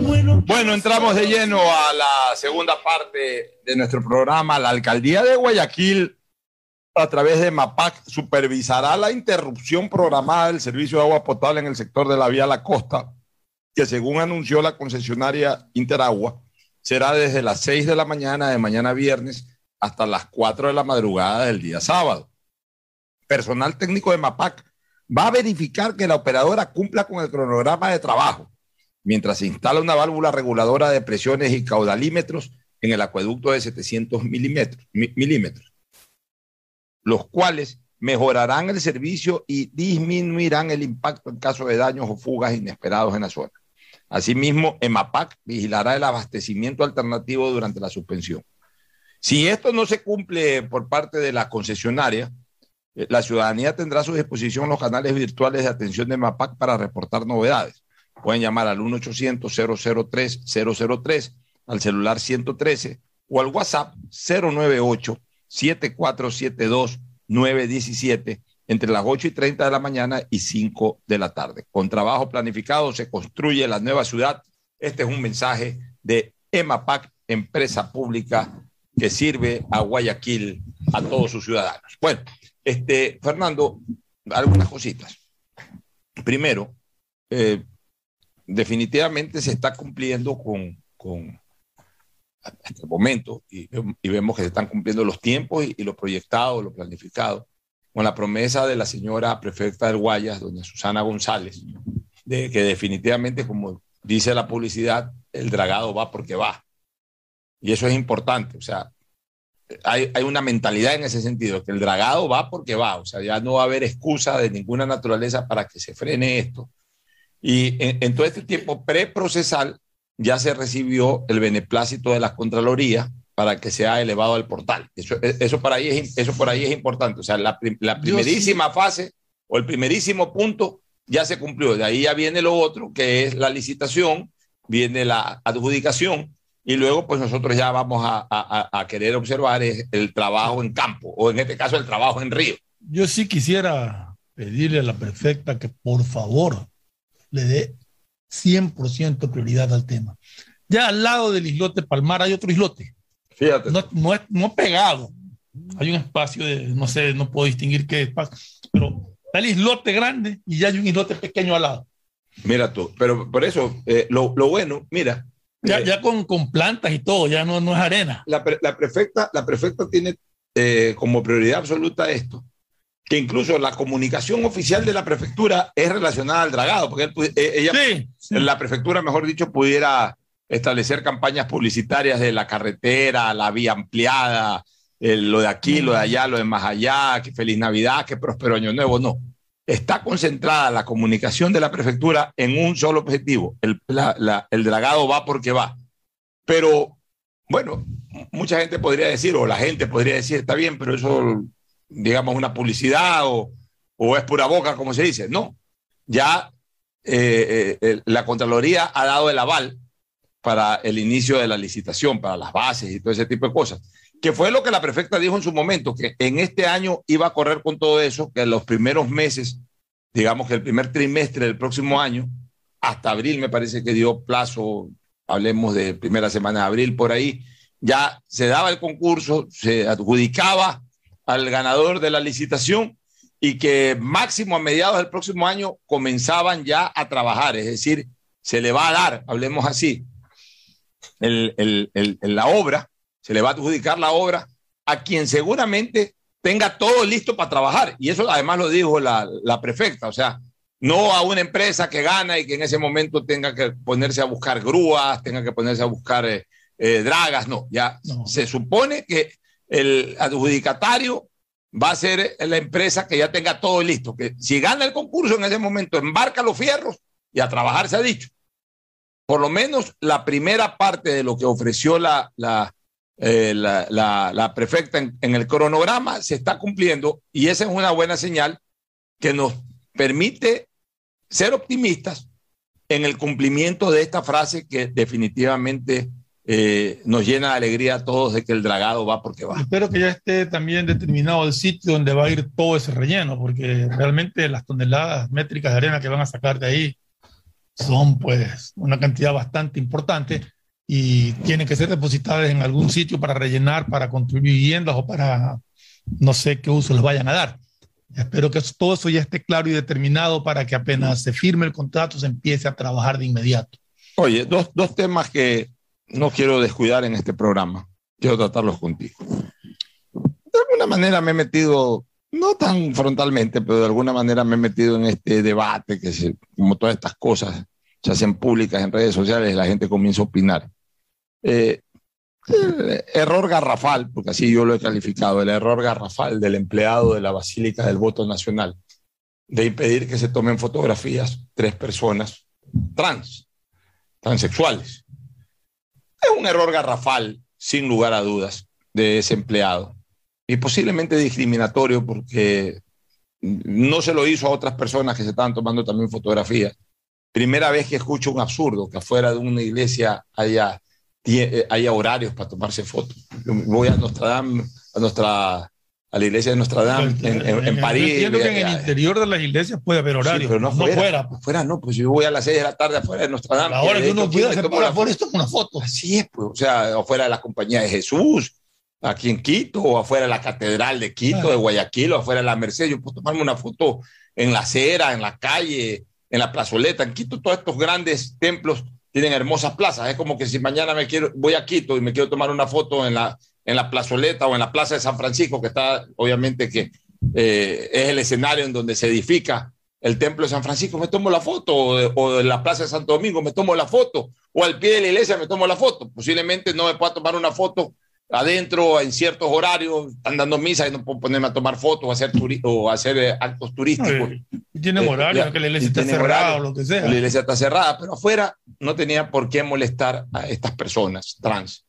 bueno. Bueno, entramos de lleno a la segunda parte de nuestro programa. La alcaldía de Guayaquil, a través de MAPAC, supervisará la interrupción programada del servicio de agua potable en el sector de la vía La Costa, que según anunció la concesionaria Interagua, será desde las 6 de la mañana de mañana viernes hasta las 4 de la madrugada del día sábado. Personal técnico de MAPAC va a verificar que la operadora cumpla con el cronograma de trabajo mientras se instala una válvula reguladora de presiones y caudalímetros en el acueducto de 700 milímetros, mi- milímetros, los cuales mejorarán el servicio y disminuirán el impacto en caso de daños o fugas inesperados en la zona. Asimismo, EMAPAC vigilará el abastecimiento alternativo durante la suspensión. Si esto no se cumple por parte de la concesionaria, eh, la ciudadanía tendrá a su disposición los canales virtuales de atención de MAPAC para reportar novedades. Pueden llamar al 1-800-003-003, al celular 113 o al WhatsApp 098-7472-917 entre las 8 y 30 de la mañana y 5 de la tarde. Con trabajo planificado se construye la nueva ciudad. Este es un mensaje de EMAPAC, empresa pública que sirve a Guayaquil, a todos sus ciudadanos. Bueno, este, Fernando, algunas cositas. Primero, eh, definitivamente se está cumpliendo con, con el momento, y, y vemos que se están cumpliendo los tiempos y, y lo proyectado, lo planificado, con la promesa de la señora prefecta del Guayas, doña Susana González, de que definitivamente, como dice la publicidad, el dragado va porque va. Y eso es importante, o sea, hay, hay, una mentalidad en ese sentido, que el dragado va porque va, o sea, ya no va a haber excusa de ninguna naturaleza para que se frene esto. Y en, en todo este tiempo preprocesal ya se recibió el beneplácito de la Contraloría para que sea elevado al portal. Eso, e, eso, para ahí es, eso por ahí es importante. O sea, la, la primerísima sí. fase o el primerísimo punto ya se cumplió. De ahí ya viene lo otro, que es la licitación, viene la adjudicación y luego pues nosotros ya vamos a, a, a querer observar el trabajo en campo o en este caso el trabajo en río. Yo sí quisiera pedirle a la prefecta que por favor le dé 100% prioridad al tema. Ya al lado del islote Palmar hay otro islote. Fíjate. No, no, es, no pegado. Hay un espacio de, no sé, no puedo distinguir qué espacio, pero está el islote grande y ya hay un islote pequeño al lado. Mira tú, pero por eso, eh, lo, lo, bueno, mira. Ya, eh, ya con, con, plantas y todo, ya no, no es arena. La, la, prefecta, la prefecta tiene eh, como prioridad absoluta esto, que incluso la comunicación oficial de la prefectura es relacionada al dragado, porque él, eh, ella, sí, sí. la prefectura, mejor dicho, pudiera establecer campañas publicitarias de la carretera, la vía ampliada, el, lo de aquí, lo de allá, lo de más allá, que feliz Navidad, que próspero año nuevo, no. Está concentrada la comunicación de la prefectura en un solo objetivo. El, la, la, el dragado va porque va. Pero, bueno, mucha gente podría decir, o la gente podría decir, está bien, pero eso, digamos, una publicidad o, o es pura boca, como se dice. No, ya eh, eh, la Contraloría ha dado el aval para el inicio de la licitación, para las bases y todo ese tipo de cosas que fue lo que la prefecta dijo en su momento, que en este año iba a correr con todo eso, que en los primeros meses, digamos que el primer trimestre del próximo año, hasta abril me parece que dio plazo, hablemos de primera semana de abril por ahí, ya se daba el concurso, se adjudicaba al ganador de la licitación y que máximo a mediados del próximo año comenzaban ya a trabajar, es decir, se le va a dar, hablemos así, el, el, el, la obra se le va a adjudicar la obra a quien seguramente tenga todo listo para trabajar. Y eso además lo dijo la, la, prefecta, o sea, no a una empresa que gana y que en ese momento tenga que ponerse a buscar grúas, tenga que ponerse a buscar eh, eh, dragas, no, ya no. se supone que el adjudicatario va a ser la empresa que ya tenga todo listo, que si gana el concurso en ese momento embarca los fierros y a trabajar se ha dicho. Por lo menos la primera parte de lo que ofreció la, la, eh, la, prefecta en, en, el cronograma se está cumpliendo y esa es una buena señal que nos permite ser optimistas en el cumplimiento de esta frase que definitivamente eh, nos llena de alegría a todos de que el dragado va porque va. Espero que ya esté también determinado el sitio donde va a ir todo ese relleno, porque realmente las toneladas métricas de arena que van a sacar de ahí son pues una cantidad bastante importante y tienen que ser depositadas en algún sitio para rellenar, para construir viviendas o para no sé qué uso les vayan a dar. Espero que todo eso ya esté claro y determinado para que apenas se firme el contrato se empiece a trabajar de inmediato. Oye, dos, dos temas que no quiero descuidar en este programa. Quiero tratarlos contigo. De alguna manera me he metido, no tan frontalmente, pero de alguna manera me he metido en este debate que se, como todas estas cosas se hacen públicas en redes sociales, la gente comienza a opinar. Eh, el error garrafal, porque así yo lo he calificado, el error garrafal del empleado de la Basílica del Voto Nacional, de impedir que se tomen fotografías tres personas trans, transexuales. Es un error garrafal, sin lugar a dudas, de ese empleado. Y posiblemente discriminatorio porque no se lo hizo a otras personas que se estaban tomando también fotografías. Primera vez que escucho un absurdo, que afuera de una iglesia haya haya horarios para tomarse fotos. Voy a Nostradam, a nuestra a la iglesia de Nostradam en, en, en París. Entiendo que en el interior de las iglesias puede haber horarios, sí, pero no, no fuera, fuera. No fuera, no, pues yo voy a las 6 de la tarde afuera de Nostradam. La hora que uno se para por esto una foto. Así es, pues, o sea, afuera de la Compañía de Jesús, aquí en Quito, o afuera de la Catedral de Quito, de Guayaquil, o afuera de la Merced. Yo puedo tomarme una foto en la acera, en la calle, en la plazoleta. En Quito, todos estos grandes templos tienen hermosas plazas. Es como que si mañana me quiero, voy a Quito y me quiero tomar una foto en la, en la plazoleta o en la plaza de San Francisco, que está, obviamente, que eh, es el escenario en donde se edifica el templo de San Francisco, me tomo la foto, o, o en la plaza de Santo Domingo, me tomo la foto, o al pie de la iglesia me tomo la foto. Posiblemente no me pueda tomar una foto adentro en ciertos horarios, están dando misa y no puedo ponerme a tomar fotos o hacer, turi o hacer eh, actos turísticos. Y tienen horario, eh, que la iglesia está cerrada o lo que sea. La iglesia está cerrada, pero afuera no tenía por qué molestar a estas personas trans.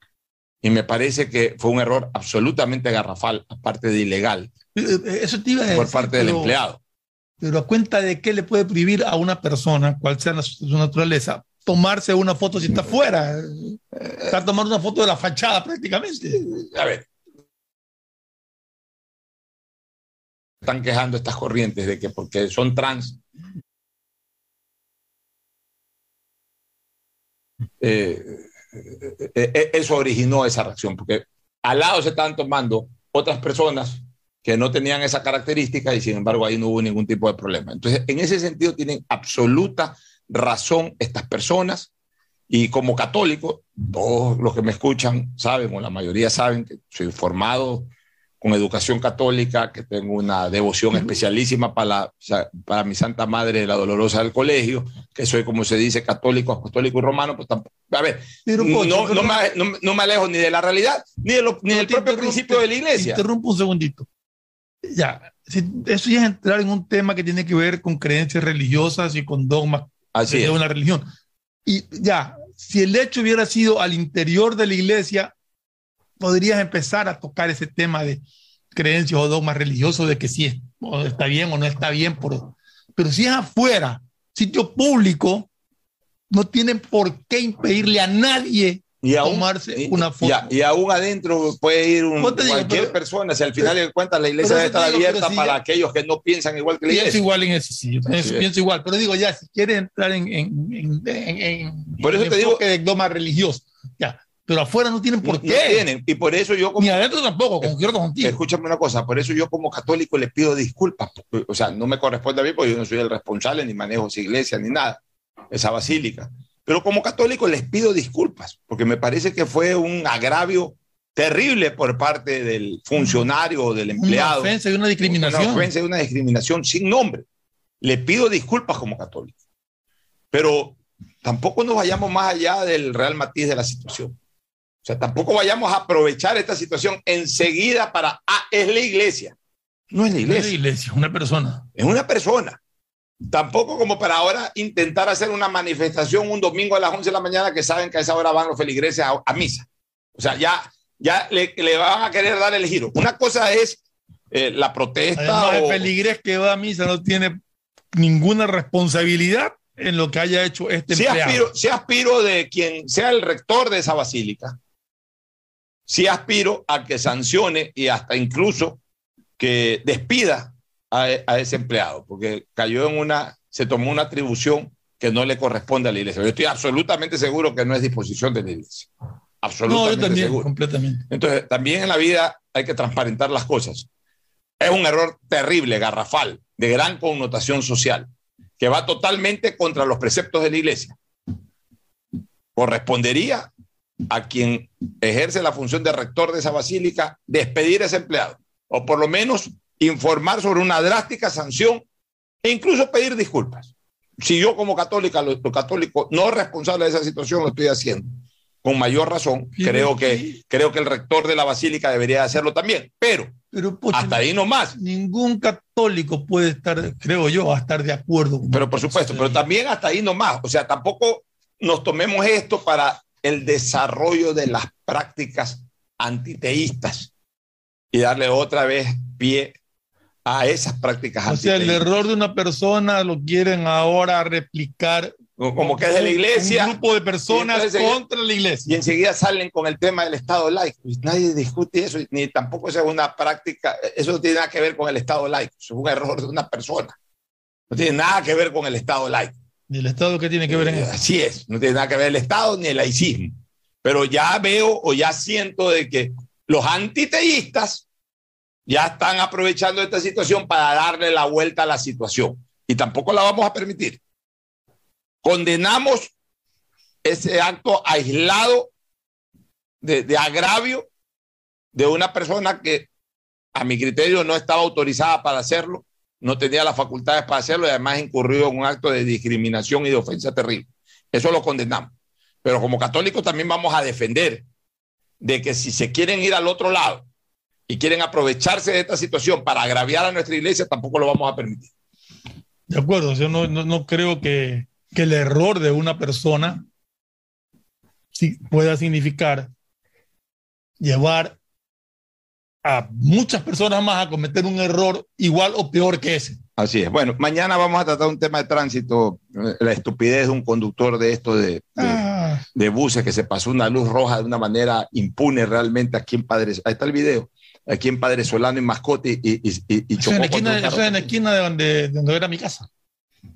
Y me parece que fue un error absolutamente garrafal, aparte de ilegal, Eh, Eso te iba a por decir, parte del empleado. Pero a cuenta de qué le puede prohibir a una persona, cual sea su naturaleza, tomarse una foto si está fuera. Está tomando una foto de la fachada prácticamente. A ver. Están quejando estas corrientes de que porque son trans. eh, eh, eh, eso originó esa reacción, porque al lado se estaban tomando otras personas que no tenían esa característica y sin embargo ahí no hubo ningún tipo de problema. Entonces, en ese sentido tienen absoluta razón estas personas y como católico, todos los que me escuchan saben, o la mayoría saben que soy formado con educación católica, que tengo una devoción especialísima para, la- para mi Santa Madre, la Dolorosa del Colegio, que soy, como se dice, católico, apostólico y romano, pues tampoco. A ver, Pero, no, no, pero- me, no- no me alejo ni de la realidad, ni, de lo- ni del propio principio de la iglesia. Interrumpo un segundito. Ya, si- eso ya es entrar en un tema que tiene que ver con creencias religiosas y con dogmas Así de es. una religión. Y ya, si el hecho hubiera sido al interior de la iglesia, podrías empezar a tocar ese tema de creencias o dogmas religiosos de que sí es- o está bien o no está bien. Por, pero si es afuera, sitio público, no tienen por qué impedirle a nadie Y aún, tomarse una foto. Ya, y aún adentro puede ir un- te digo, cualquier pero- persona, si al final de cuentas la iglesia debe estar abierta si para ya- aquellos que no piensan igual que la Pienso iglesia. igual en eso, sí, pienso, es. pienso igual, pero digo ya, si quieres entrar en, en, en, en- Por eso te digo- enfoque de dogma religioso, ya, pero afuera no tienen por No- qué. no tienen, y por eso yo como Ni adentro tampoco, concuerdo contigo. Escúchame una cosa, por eso yo como católico le pido disculpas. O sea, no me corresponde a mí porque yo no soy el responsable, ni manejo esa iglesia, ni nada, esa basílica. Pero como católico les pido disculpas, porque me parece que fue un agravio terrible por parte del funcionario o del Una empleado. ofensa y una discriminación. Una ofensa y una discriminación sin nombre. Le pido disculpas como católico. Pero tampoco nos vayamos más allá del real matiz de la situación. O sea, tampoco vayamos a aprovechar esta situación enseguida para, ah, es la iglesia. No es la No es iglesia, la iglesia, una persona. es una persona. Tampoco como para ahora intentar hacer una manifestación un domingo a las 11 de la mañana que saben que a esa hora van los feligreses a, a misa. O sea, ya, ya le, le van a querer dar el giro. Una cosa es eh, la protesta Además, el o, feligrés que va a misa no tiene ninguna responsabilidad en lo que haya hecho este si empleado. aspiro, si aspiro de quien sea el rector de esa basílica, si aspiro a que sancione y hasta incluso que despida a, a ese empleado, porque cayó en una, se tomó una atribución que no le corresponde a la iglesia. Yo estoy absolutamente seguro que no es disposición de la iglesia. no, Absolutamente yo también, seguro. completamente. Entonces, también en la vida hay que transparentar las cosas. Es un error terrible, garrafal, de gran connotación social, que va totalmente contra los preceptos de la iglesia. Correspondería a quien ejerce la función de rector de esa basílica despedir a ese empleado, o por lo menos informar sobre una drástica sanción e incluso pedir disculpas. Si yo como católica, lo, lo católico no responsable de esa situación lo estoy haciendo, con mayor razón, creo que, creo que el rector de la basílica debería hacerlo también, pero Pero, hasta ahí nomás. ningún católico puede estar, creo yo, a estar de acuerdo. con Pero por supuesto, pero también hasta ahí nomás. O sea, tampoco nos tomemos esto para el desarrollo de las prácticas antiteístas y darle otra vez pie a esas prácticas O sea, el antiteístas. error de una persona lo quieren ahora replicar Como que es de la iglesia. Un grupo de personas contra la iglesia. Y enseguida salen con el tema del Estado laico. Y nadie discute eso, ni tampoco es una práctica, eso no tiene nada que ver con el Estado laico, es un error de una persona. No tiene nada que ver con el Estado laico. ¿Y el Estado qué tiene que ver en eso? Así es, no tiene nada que ver el Estado ni el laicismo. Pero ya veo o ya siento de que los antiteístas ya están aprovechando esta situación para darle la vuelta a la situación. Y tampoco la vamos a permitir. Condenamos ese acto aislado de, de agravio de una persona que a mi criterio no estaba autorizada para hacerlo, no tenía las facultades para hacerlo y además incurrió en un acto de discriminación y de ofensa terrible. Eso lo condenamos. Pero como católicos también vamos a defender de que si se quieren ir al otro lado y quieren aprovecharse de esta situación para agraviar a nuestra iglesia, tampoco lo vamos a permitir. De acuerdo, yo no, no, no creo que, que el error de una persona pueda significar llevar a muchas personas más a cometer un error igual o peor que ese. Así es. Bueno, mañana vamos a tratar un tema de tránsito, la estupidez de un conductor de esto de, de, Ah, de buses que se pasó una luz roja de una manera impune realmente aquí en Padre. Ahí está el video. Aquí en Padre Solano en Mascote y, y, y, y eso, en chocó la esquina, eso carro. en la esquina de donde, de donde era mi casa.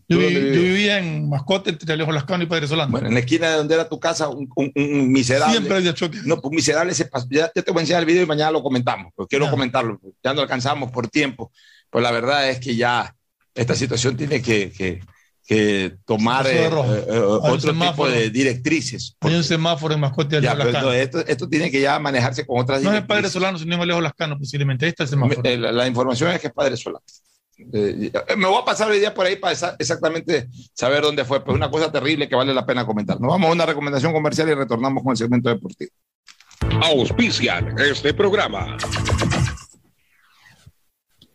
Yo, ¿Tú vi- dónde yo vivía en Mascote, entre Alejo Lascano y Padre Solano. Bueno, en la esquina de donde era tu casa, un, un- un miserable. Siempre había choque. No, pues miserable se pasó. Ya, te voy a enseñar el video y mañana lo comentamos. Pero quiero Ya. comentarlo. Ya no alcanzamos por tiempo. Pues la verdad es que ya esta situación tiene que, que- que tomar de eh, eh, otro tipo de directrices. Hay un semáforo en Mascote y Ya, pero Lascano. esto, esto, tiene que ya manejarse con otras No es Padre. Solano, sino en Alejo Lascano, posiblemente. Ahí está el semáforo. Eh, la, la información es que es Padre Solano. Eh, eh, me voy a pasar hoy día por ahí para esa- exactamente saber dónde fue. Pues una cosa terrible que vale la pena comentar. Nos vamos a una recomendación comercial y retornamos con el segmento deportivo. Auspician este programa.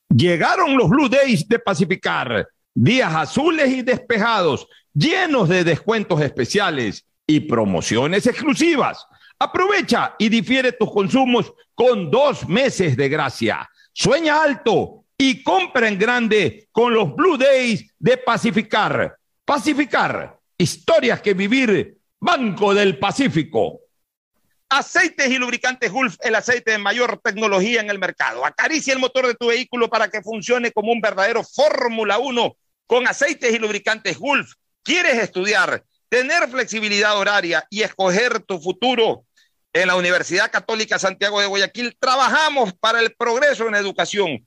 Llegaron los Blue Days de Pacificar, días azules y despejados, llenos de descuentos especiales y promociones exclusivas. Aprovecha y difiere tus consumos con dos meses de gracia. Sueña alto y compra en grande con los Blue Days de Pacificar. Pacificar, historias que vivir, Banco del Pacífico. Aceites y lubricantes Gulf, el aceite de mayor tecnología en el mercado. Acaricia el motor de tu vehículo para que funcione como un verdadero Fórmula 1 con aceites y lubricantes Gulf. ¿Quieres estudiar, tener flexibilidad horaria y escoger tu futuro? En la Universidad Católica Santiago de Guayaquil trabajamos para el progreso en educación,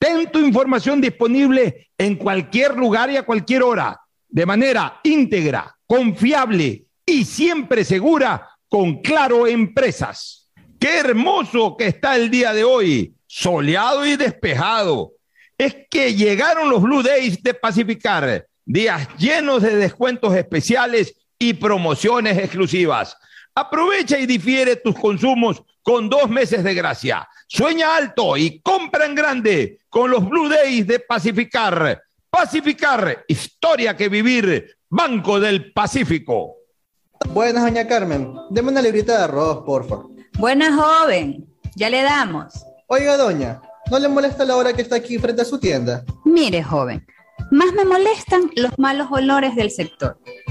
Ten tu información disponible en cualquier lugar y a cualquier hora, de manera íntegra, confiable y siempre segura con Claro Empresas. Qué hermoso que está el día de hoy, soleado y despejado. Es que llegaron los Blue Days de Pacificar, días llenos de descuentos especiales y promociones exclusivas. Aprovecha y difiere tus consumos con dos meses de gracia. Sueña alto y compra en grande con los Blue Days de Pacificar. Pacificar, historia que vivir, Banco del Pacífico. Buenas, doña Carmen. Deme una librita de arroz, porfa. Buena joven, ya le damos. Oiga, doña, ¿no le molesta la hora que está aquí frente a su tienda? Mire, joven, más me molestan los malos olores del sector.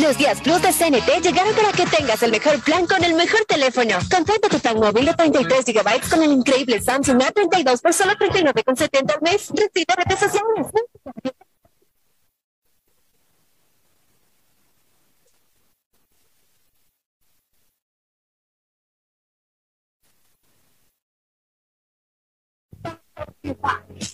Los días Plus de CNT llegaron para que tengas el mejor plan con el mejor teléfono. Contrata tu plan móvil de 33 GB con el increíble Samsung A32 por solo 39,70 al mes. Recibe redes.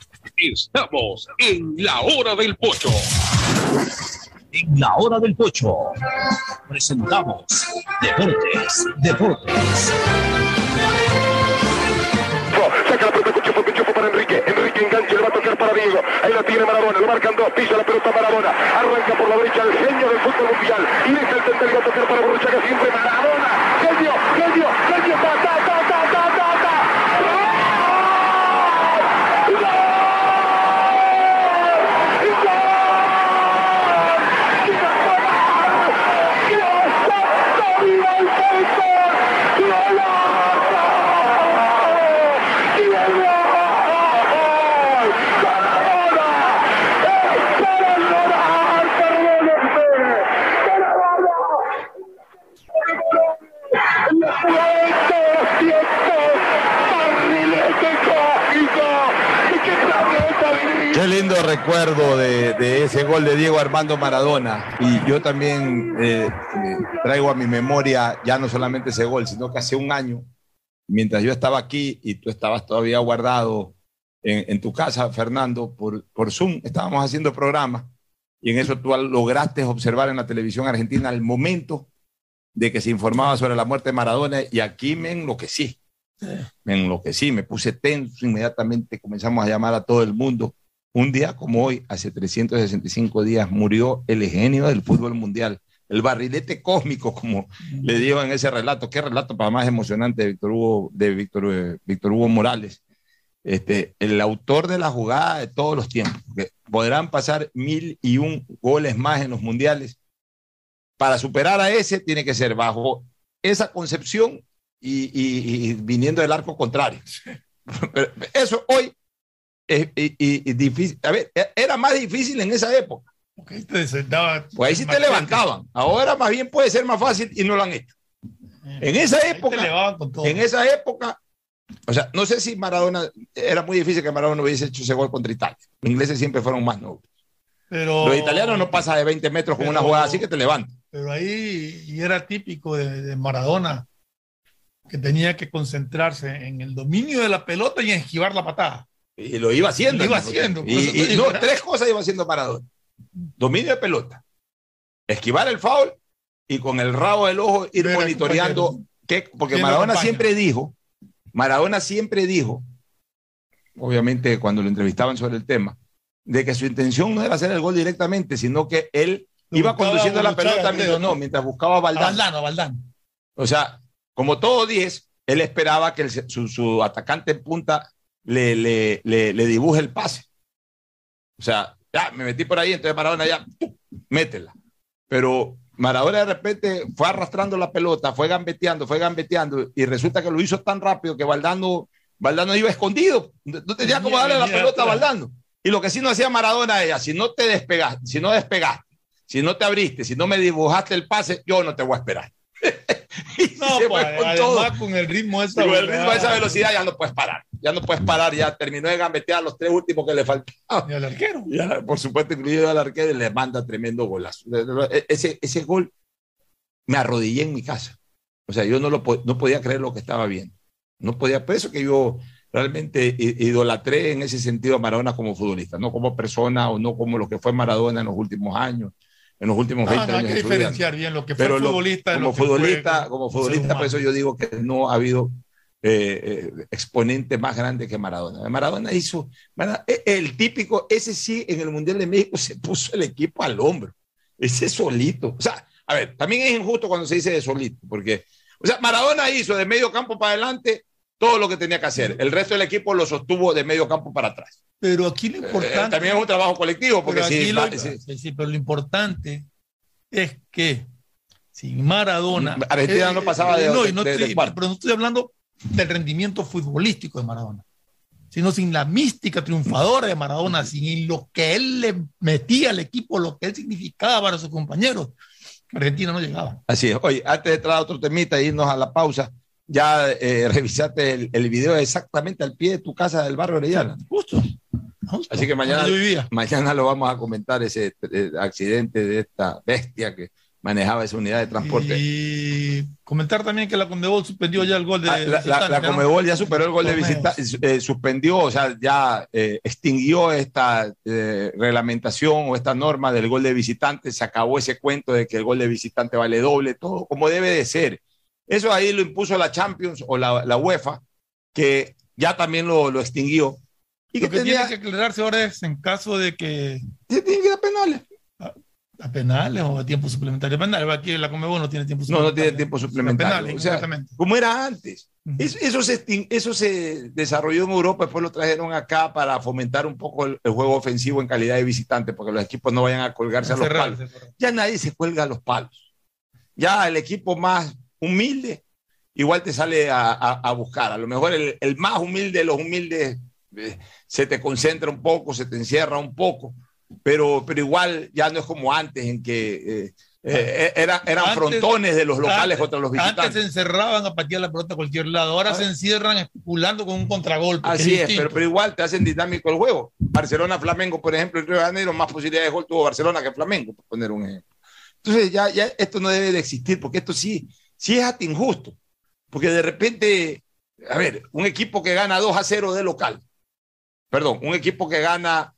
Estamos en la hora del pocho. En la hora del pocho presentamos Deportes, Deportes. Saca la pelota, Cuchufo, Cuchufo para Enrique. Enrique engancha, le va a tocar para Diego. Ahí la tiene Maradona, lo marcan dos, pisa la pelota Maradona. Arranca por la derecha el genio del fútbol mundial. Y deja el le va a tocar para siempre Maradona. Genio, genio, genio, lindo recuerdo de, de ese gol de Diego Armando Maradona. Y yo también eh, eh, traigo a mi memoria ya no solamente ese gol, sino que hace un año, mientras yo estaba aquí y tú estabas todavía guardado en, en tu casa, Fernando, por, por Zoom, estábamos haciendo programa y en eso tú lograste observar en la televisión argentina el momento de que se informaba sobre la muerte de Maradona y aquí me enloquecí. Me enloquecí, me puse tenso, inmediatamente comenzamos a llamar a todo el mundo. Un día como hoy, hace 365 días, murió el genio del fútbol mundial, el barrilete cósmico, como le digo en ese relato. Qué relato para más emocionante de Víctor Hugo, de Víctor, eh, Víctor Hugo Morales. Este, el autor de la jugada de todos los tiempos. porque podrán pasar mil y un goles más en los mundiales. Para superar a ese, tiene que ser bajo esa concepción y, y- y viniendo del arco contrario. Pero eso hoy y- y- difícil. A ver, e- era más difícil en esa época. Pues ahí sí te levantaban. Ahora más bien puede ser más fácil y no lo han hecho. En esa época, en esa época, o sea, no sé si Maradona, era muy difícil que Maradona hubiese hecho ese gol contra Italia. Los ingleses siempre fueron más nobles. Pero, Los italianos no pasan de 20 metros con una Pero- jugada así que te levantan. pero ahí y era típico de, de Maradona que tenía que concentrarse en el dominio de la pelota y en esquivar la patada. Y lo iba haciendo. Lo iba haciendo, Y, no, tres cosas iba haciendo Maradona. Dominio de pelota, esquivar el foul y con el rabo del ojo ir monitoreando. qué- porque ¿Quién lo Maradona siempre dijo, Maradona siempre dijo, obviamente cuando lo entrevistaban sobre el tema, de que su intención no era hacer el gol directamente, sino que él Lo iba conduciendo la pelota, ¿no? mientras buscaba a A Valdán. Valdano, a Valdano. O sea, como todo 10, él esperaba que el- su, su atacante en punta le, le, le, le dibuje el pase. O sea, ya me metí por ahí, entonces Maradona ya, ¡pum! métela. Pero Maradona de repente fue arrastrando la pelota, fue gambeteando, fue gambeteando, y resulta que lo hizo tan rápido que Valdano, Valdano iba escondido. No tenía como darle la pelota a. Valdano. Y lo que sí no hacía Maradona era, si no te despegaste, si no despegaste, si no te abriste, si no me dibujaste el pase, yo no te voy a esperar. No, se pues, fue con además todo. con el ritmo de esa Con el ritmo de esa velocidad ya no puedes parar. Ya no puedes parar, ya terminó de gambetear los tres últimos que le faltaban. Y al arquero. Por supuesto, incluido al arquero, y le manda tremendo golazo. Ese, ese gol me arrodillé en mi casa. O sea, yo no, lo, no podía creer lo que estaba viendo. No podía, por eso que yo realmente idolatré en ese sentido a Maradona como futbolista, no como persona o no como lo que fue Maradona en los últimos años, en los últimos No, 20 no, hay años. que diferenciar bien lo que fue Pero futbolista como lo que fue futbolista, como futbolista, por eso yo digo que no ha habido eh, eh, exponente más grande que Maradona. Maradona hizo, eh, el típico, ese sí, en el Mundial de México se puso el equipo al hombro, ese solito. O sea, a ver, también es injusto cuando se dice de solito, porque, o sea, Maradona hizo de medio campo para adelante todo lo que tenía que hacer. El resto del equipo lo sostuvo de medio campo para atrás. Pero aquí lo Eh, importante. también es un trabajo colectivo, porque pero si, lo- si- sí, sí, pero lo importante es que sin Maradona. Argentina eh, no pasaba de- no, y no de- estoy- de cuarto. pero no estoy hablando del rendimiento futbolístico de Maradona. sino sin la mística triunfadora de Maradona, sin lo que él le metía al equipo, lo que él significaba para sus compañeros, Argentina no llegaba. Así es. Oye, antes de entrar a otro temita e irnos a la pausa, ya eh, revisaste el, el video exactamente al pie de tu casa del barrio Orellana. Justo. Así que mañana, mañana lo vamos a comentar, ese eh, accidente de esta bestia que manejaba esa unidad de transporte. Y comentar también que la Condebol suspendió ya el gol de Ah, la, la, visitante, la ¿no? Comebol ya superó el gol de Torneos. visita, eh, suspendió, o sea, ya eh, extinguió esta eh, reglamentación o esta norma del gol de visitante, se acabó ese cuento de que el gol de visitante vale doble, todo como debe de ser. Eso ahí lo impuso la Champions o la, la UEFA, que ya también lo, lo extinguió. Y que Lo que tenía- tiene que aclararse ahora es en caso de que. Tiene que dar penales. A, penales o a tiempo suplementario. Penales, aquí la Comebol no tiene tiempo No, suplementario. no tiene tiempo suplementario. Penales, O sea, exactamente. como era antes. Es- Eso, se, eso se desarrolló en Europa, después lo trajeron acá para fomentar un poco el, el juego ofensivo en calidad de visitante, porque los equipos no vayan a colgarse a los palos. Ya nadie se cuelga a los palos. Ya el equipo más humilde igual te sale a, a- a buscar. A lo mejor el, el más humilde de los humildes eh, se te concentra un poco, se te encierra un poco, pero, pero igual ya no es como antes en que eh, eh, era- eran Antes- frontones de los locales antes- contra los visitantes. Antes se encerraban a patear la pelota a cualquier lado, ahora se encierran especulando con un contragolpe. Así es, pero, pero igual te hacen dinámico el juego. Barcelona-Flamengo, por ejemplo, en Río de Janeiro, más posibilidades de gol tuvo Barcelona que Flamengo, por poner un ejemplo. Entonces, ya, ya esto no debe de existir, porque esto sí, sí es hasta injusto. Porque de repente, a ver, un equipo que gana 2 a 0 de local, perdón, un equipo que gana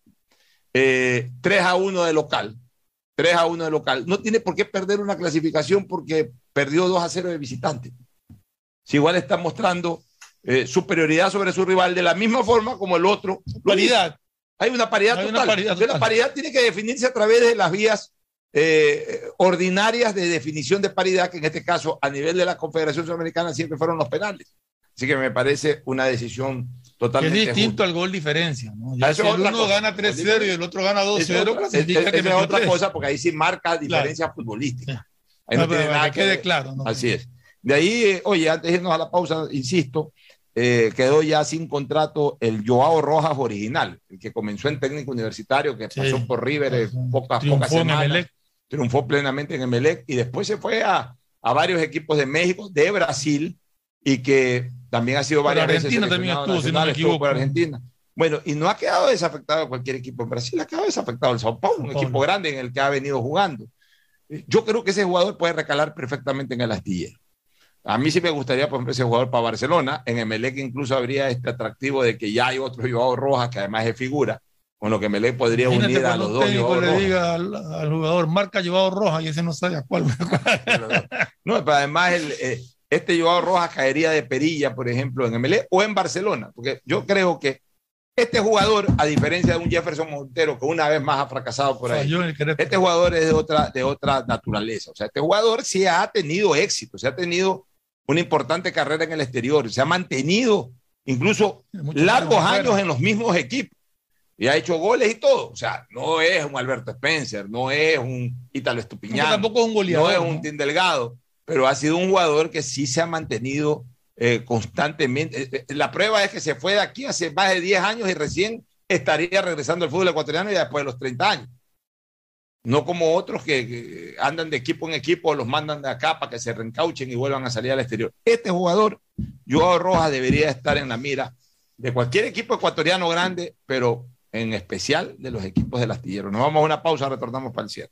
eh, 3 a 1 de local, 3 a 1 de local, no tiene por qué perder una clasificación porque perdió 2 a 0 de visitante. Si igual está mostrando eh, superioridad sobre su rival de la misma forma como el otro. Paridad. Hay una paridad Hay una total. paridad Entonces, La paridad tiene que definirse a través de las vías eh, ordinarias de definición de paridad, que en este caso a nivel de la Confederación Sudamericana siempre fueron los penales. Así que me parece una decisión Que es totalmente distinto al gol diferencia. ¿no? Ya si el uno cosa. gana 3-0 y el otro gana 2-0, Esa es es- que es otra cosa, porque ahí sí marca diferencia futbolística. Ahí no, No, tiene nada que que quede claro, ¿no? Así es. De ahí, eh, oye, antes de irnos a la pausa, insisto, eh, quedó ya sin contrato el Joao Rojas original, el que comenzó en técnico universitario, que pasó por River eh, pocas, pocas semanas, triunfó plenamente en Emelec y después se fue a, a varios equipos de México, de Brasil y que también ha sido Por varias veces Argentina también seleccionado estuvo, si no me estuvo por equivoco. Argentina. Bueno, y no ha quedado desafectado cualquier equipo en Brasil, ha quedado desafectado el Sao Paulo, un Paulo. equipo grande en el que ha venido jugando. Yo creo que ese jugador puede recalar perfectamente en el astillero. A mí sí me gustaría, por ejemplo, ese jugador para Barcelona. En Emelec incluso habría este atractivo de que ya hay otro Joao Rojas, que además es figura, con lo que Emelec podría Imagínate unir a los dos Joao le Rojas. diga al, al jugador, marca llevado roja y ese no sabe a cuál. No, pero además el, eh, este Joao Rojas caería de perilla, por ejemplo, en MLE o en Barcelona, porque yo creo que este jugador, a diferencia de un Jefferson Montero, que una vez más ha fracasado por ahí, este jugador es de otra, de otra naturaleza. O sea, este jugador sí ha tenido éxito, se ha tenido una importante carrera en el exterior, se ha mantenido incluso largos años en los mismos equipos y ha hecho goles y todo. O sea, no es un Alberto Spencer, no es un Ítalo Estupiñán, Tampoco es un goleador, no es un ¿no? Tim Delgado, pero ha sido un jugador que sí se ha mantenido eh, constantemente. Eh, eh, La prueba es que se fue de aquí hace más de 10 años y recién estaría regresando al fútbol ecuatoriano ya después de los 30 años. No como otros que, andan de equipo en equipo, los mandan de acá para que se reencauchen y vuelvan a salir al exterior. Este jugador, Joao Rojas, debería estar en la mira de cualquier equipo ecuatoriano grande, pero en especial de los equipos del astillero. Nos vamos a una pausa, retornamos para el cierre.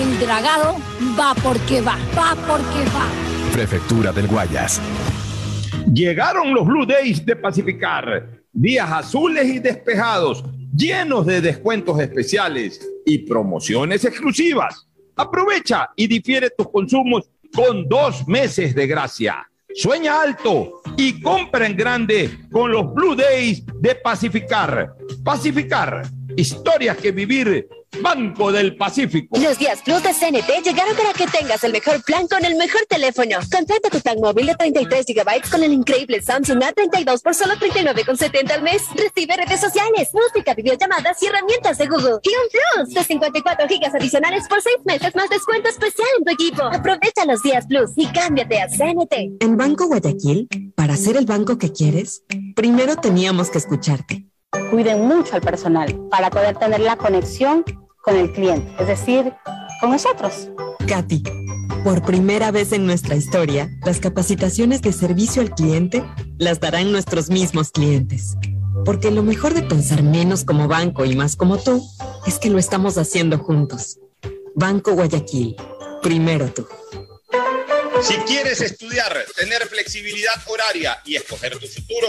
El dragado va porque va, va porque va. Prefectura del Guayas. Llegaron los Blue Days de Pacificar. Días azules y despejados, llenos de descuentos especiales y promociones exclusivas. Aprovecha y difiere tus consumos con dos meses de gracia. Sueña alto y compra en grande con los Blue Days de Pacificar. Pacificar, historias que vivir Banco del Pacífico. Los días Plus de CNT llegaron para que tengas el mejor plan con el mejor teléfono. Contrata tu plan móvil de 33 GB con el increíble Samsung A32 por solo 39,70 al mes. Recibe redes sociales, música, videollamadas y herramientas de Google. Y un Plus de 54 GB adicionales por 6 meses más descuento especial en tu equipo. Aprovecha los días Plus y cámbiate a CNT. En Banco Guayaquil, para ser el banco que quieres, primero teníamos que escucharte. Cuiden mucho al personal para poder tener la conexión con el cliente, es decir, con nosotros. Katy, por primera vez en nuestra historia, las capacitaciones de servicio al cliente las darán nuestros mismos clientes. Porque lo mejor de pensar menos como banco y más como tú es que lo estamos haciendo juntos. Banco Guayaquil, primero tú. Si quieres estudiar, tener flexibilidad horaria y escoger tu futuro,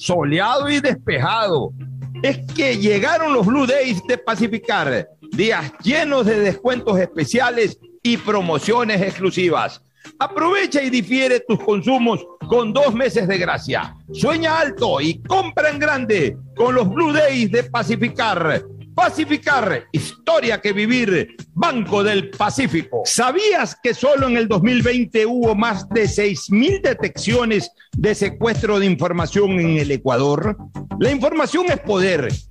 soleado y despejado. Es que llegaron los Blue Days de Pacificar, días llenos de descuentos especiales y promociones exclusivas. Aprovecha y difiere tus consumos con dos meses de gracia. Sueña alto y compra en grande con los Blue Days de Pacificar. Pacificar, historia que vivir, Banco del Pacífico. ¿Sabías que solo en el 2020 hubo más de 6.000 detecciones de secuestro de información en el Ecuador? La información es poder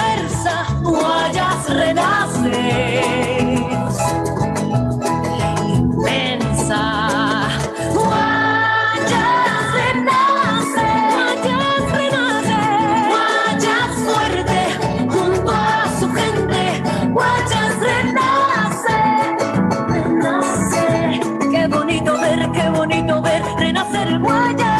diversa, Guayas renace. Inmensa. Guayas renace. Guayas renace. Guayas fuerte. Junto a su gente. Guayas renace. Renace. Qué bonito ver, qué bonito ver renacer Guayas.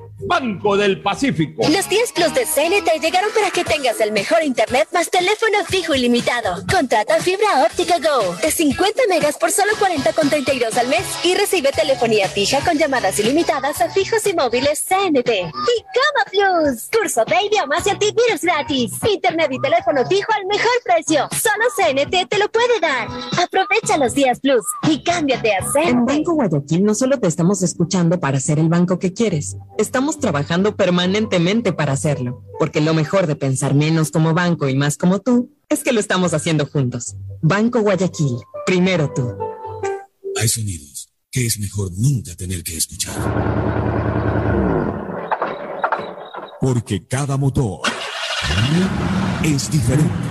Banco del Pacífico. Los 10 Plus de CNT llegaron para que tengas el mejor internet más teléfono fijo ilimitado. Contrata fibra óptica Go de 50 megas por solo 40,32 al mes y recibe telefonía fija con llamadas ilimitadas a fijos y móviles CNT. Y Cama Plus, curso de idiomas y antivirus gratis. Internet y teléfono fijo al mejor precio. Solo CNT te lo puede dar. Aprovecha los días Plus y cámbiate a CNT. En Banco Guayaquil no solo te estamos escuchando para ser el banco que quieres, estamos trabajando permanentemente para hacerlo, porque lo mejor de pensar menos como banco y más como tú es que lo estamos haciendo juntos. Banco Guayaquil, primero tú. Hay sonidos que es mejor nunca tener que escuchar. Porque cada motor es diferente.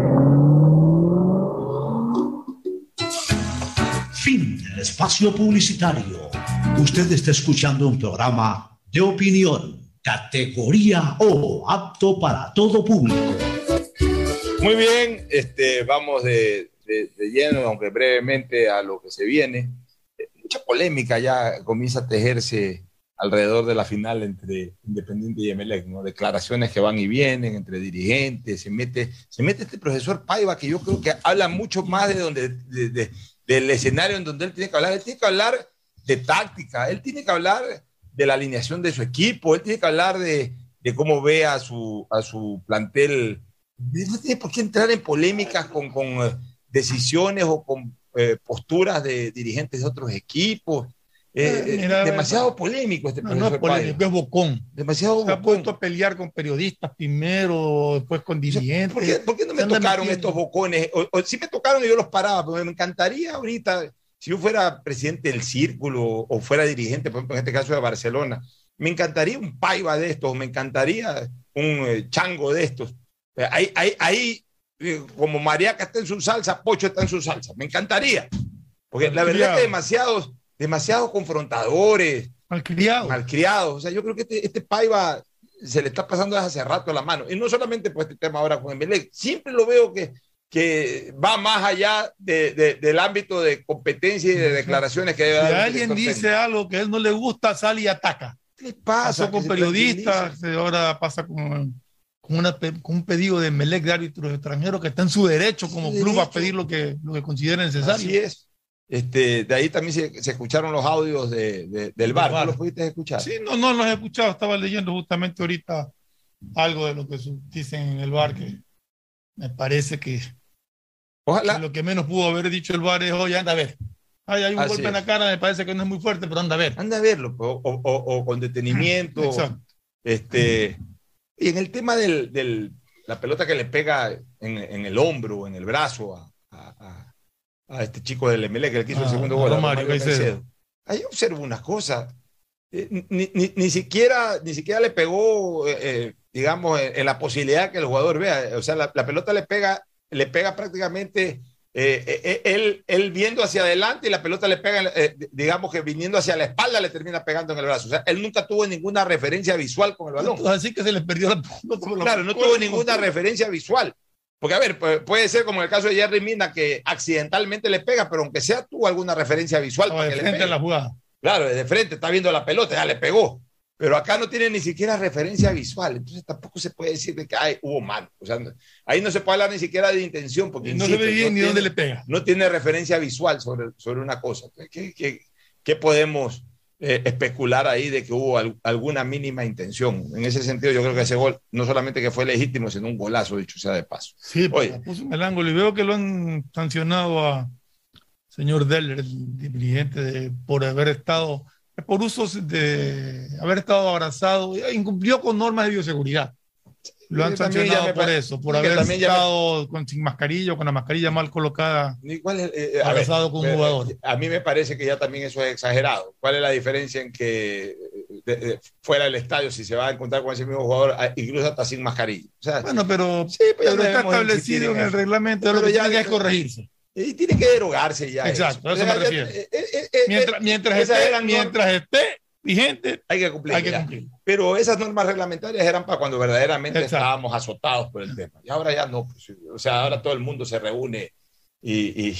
Espacio publicitario. Usted está escuchando un programa de opinión, categoría O, apto para todo público. Muy bien, este, vamos de, de- de lleno, aunque brevemente, a lo que se viene. Eh, Mucha polémica ya comienza a tejerse alrededor de la final entre Independiente y Emelec, ¿no? Declaraciones que van y vienen entre dirigentes, se mete, se mete este profesor Paiva que yo creo que habla mucho más de donde, de- de- del escenario en donde él tiene que hablar. Él tiene que hablar de táctica, él tiene que hablar de la alineación de su equipo, él tiene que hablar de, de cómo ve a su, a su plantel. No tiene por qué entrar en polémicas con, con, eh, decisiones o con eh, posturas de dirigentes de otros equipos. Eh, Eh, eh, mira, demasiado polémico este No, no es polémico, es bocón. Demasiado Se ha puesto a pelear con periodistas primero, después con dirigentes. ¿Por qué, por qué no me tocaron metiendo. estos bocones? O, o sí me tocaron y yo los paraba, pero me encantaría ahorita, si yo fuera presidente del círculo o fuera dirigente, por ejemplo, en este caso de Barcelona, me encantaría un paiva de estos, me encantaría un eh, chango de estos. Eh, Ahí, ahí, ahí como Mariaca está en su salsa, Pocho está en su salsa. Me encantaría. Porque la verdad es que demasiados, demasiados confrontadores, malcriados. malcriados. O sea, yo creo que este, este Paiva se le está pasando desde hace rato la mano. Y no solamente por este tema ahora con Emelec, siempre lo veo que, que va más allá de- de- del ámbito de competencia y de declaraciones que debe Si dar. un alguien dice técnico. algo que a él no le gusta, sale y ataca. pasa? Pasó con periodistas, ahora pasa con, con, una pe- con un pedido de Melec de árbitros extranjeros que está en su derecho como club a pedir lo que, lo que considere necesario. Así es. Este, de ahí también se, se escucharon los audios de- de- del bar. ¿Tú los pudiste escuchar? Sí, no, no los he escuchado, estaba leyendo justamente ahorita algo de lo que dicen en el bar que me parece que, Ojalá. que lo que menos pudo haber dicho el bar es, oye, anda a ver. Ay, hay un Así golpe en la cara, me parece que no es muy fuerte, pero anda a ver. Anda a verlo, o, o- o- o con detenimiento. Exacto. Este, y en el tema de del, la pelota que le pega en, en el hombro, en el brazo a- a este chico del MLE que le quiso el Ah, segundo a gol, a Romario Romario Caicedo. Ahí observo unas cosas. Eh, ni, ni- ni siquiera, ni siquiera le pegó, eh, eh, digamos, en, en la posibilidad que el jugador vea. O sea, la, la pelota le pega, le pega prácticamente eh, eh, él, él viendo hacia adelante y la pelota le pega, eh, digamos que viniendo hacia la espalda le termina pegando en el brazo. O sea, él nunca tuvo ninguna referencia visual con el balón. Así que se les perdió la pelota. Claro, no tuvo ninguna referencia visual. Porque, a ver, pu- puede ser como en el caso de Jerry Mina, que accidentalmente le pega, pero aunque sea tuvo alguna referencia visual. Para de frente a la jugada. Claro, desde frente está viendo la pelota, ya le pegó. Pero acá no tiene ni siquiera referencia visual, entonces tampoco se puede decir de que ay, hubo mano. O sea, no- ahí no se puede hablar ni siquiera de intención, porque no se ve bien ni tiene- dónde le pega. No tiene referencia visual sobre, sobre una cosa. ¿Qué, qué- qué podemos eh, especular ahí de que hubo al- alguna mínima intención? En ese sentido, yo creo que ese gol no solamente que fue legítimo, sino un golazo, dicho sea de paso. Sí, pues, Oye. puso en el ángulo y veo que lo han sancionado a señor Deller, el dirigente, de- por haber estado, por usos de haber estado abrazado, incumplió con normas de bioseguridad. Lo han sancionado por eso, por haber me- estado con, sin mascarilla o con la mascarilla mal colocada, Igual, eh, eh, a ver, con un eh, jugador. A mí me parece que ya también eso es exagerado. ¿Cuál es la diferencia en que eh, de- de- fuera del estadio, si se va a encontrar con ese mismo jugador, a- incluso hasta sin mascarilla? O sea, Bueno, pero, sí, pues ya pero no está establecido en el eso. reglamento, Pero lo que ya- es corregirse. Y tiene que derogarse ya. Exacto, a eso O sea, me refiero. eh, eh, eh, eh, Mientras, esté, mientras esté vigente, hay que cumplir. hay que cumplir. Pero esas normas reglamentarias eran para cuando verdaderamente Exacto. estábamos azotados por el tema. Y ahora ya no. pues, o sea, ahora todo el mundo se reúne y, y-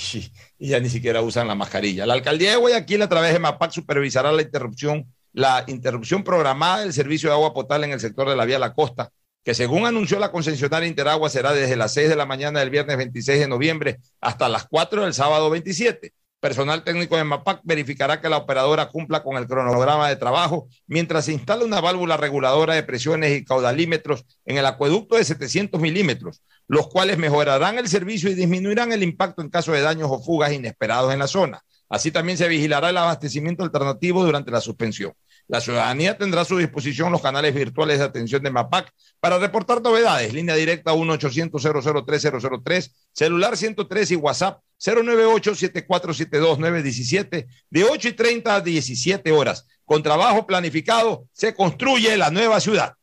y ya ni siquiera usan la mascarilla. La alcaldía de Guayaquil, a través de MAPAC, supervisará la interrupción, la interrupción programada del servicio de agua potable en el sector de la vía La Costa, que según anunció la concesionaria Interagua será desde las 6 de la mañana del viernes 26 de noviembre hasta las 4 del sábado 27. Personal técnico de MAPAC verificará que la operadora cumpla con el cronograma de trabajo mientras se instala una válvula reguladora de presiones y caudalímetros en el acueducto de 700 milímetros, los cuales mejorarán el servicio y disminuirán el impacto en caso de daños o fugas inesperados en la zona. Así también se vigilará el abastecimiento alternativo durante la suspensión. La ciudadanía tendrá a su disposición los canales virtuales de atención de MAPAC para reportar novedades. Línea directa 1-800-003-003, celular 103 y WhatsApp 098-7472-917 de 8 y 30 a 17 horas. Con trabajo planificado se construye la nueva ciudad.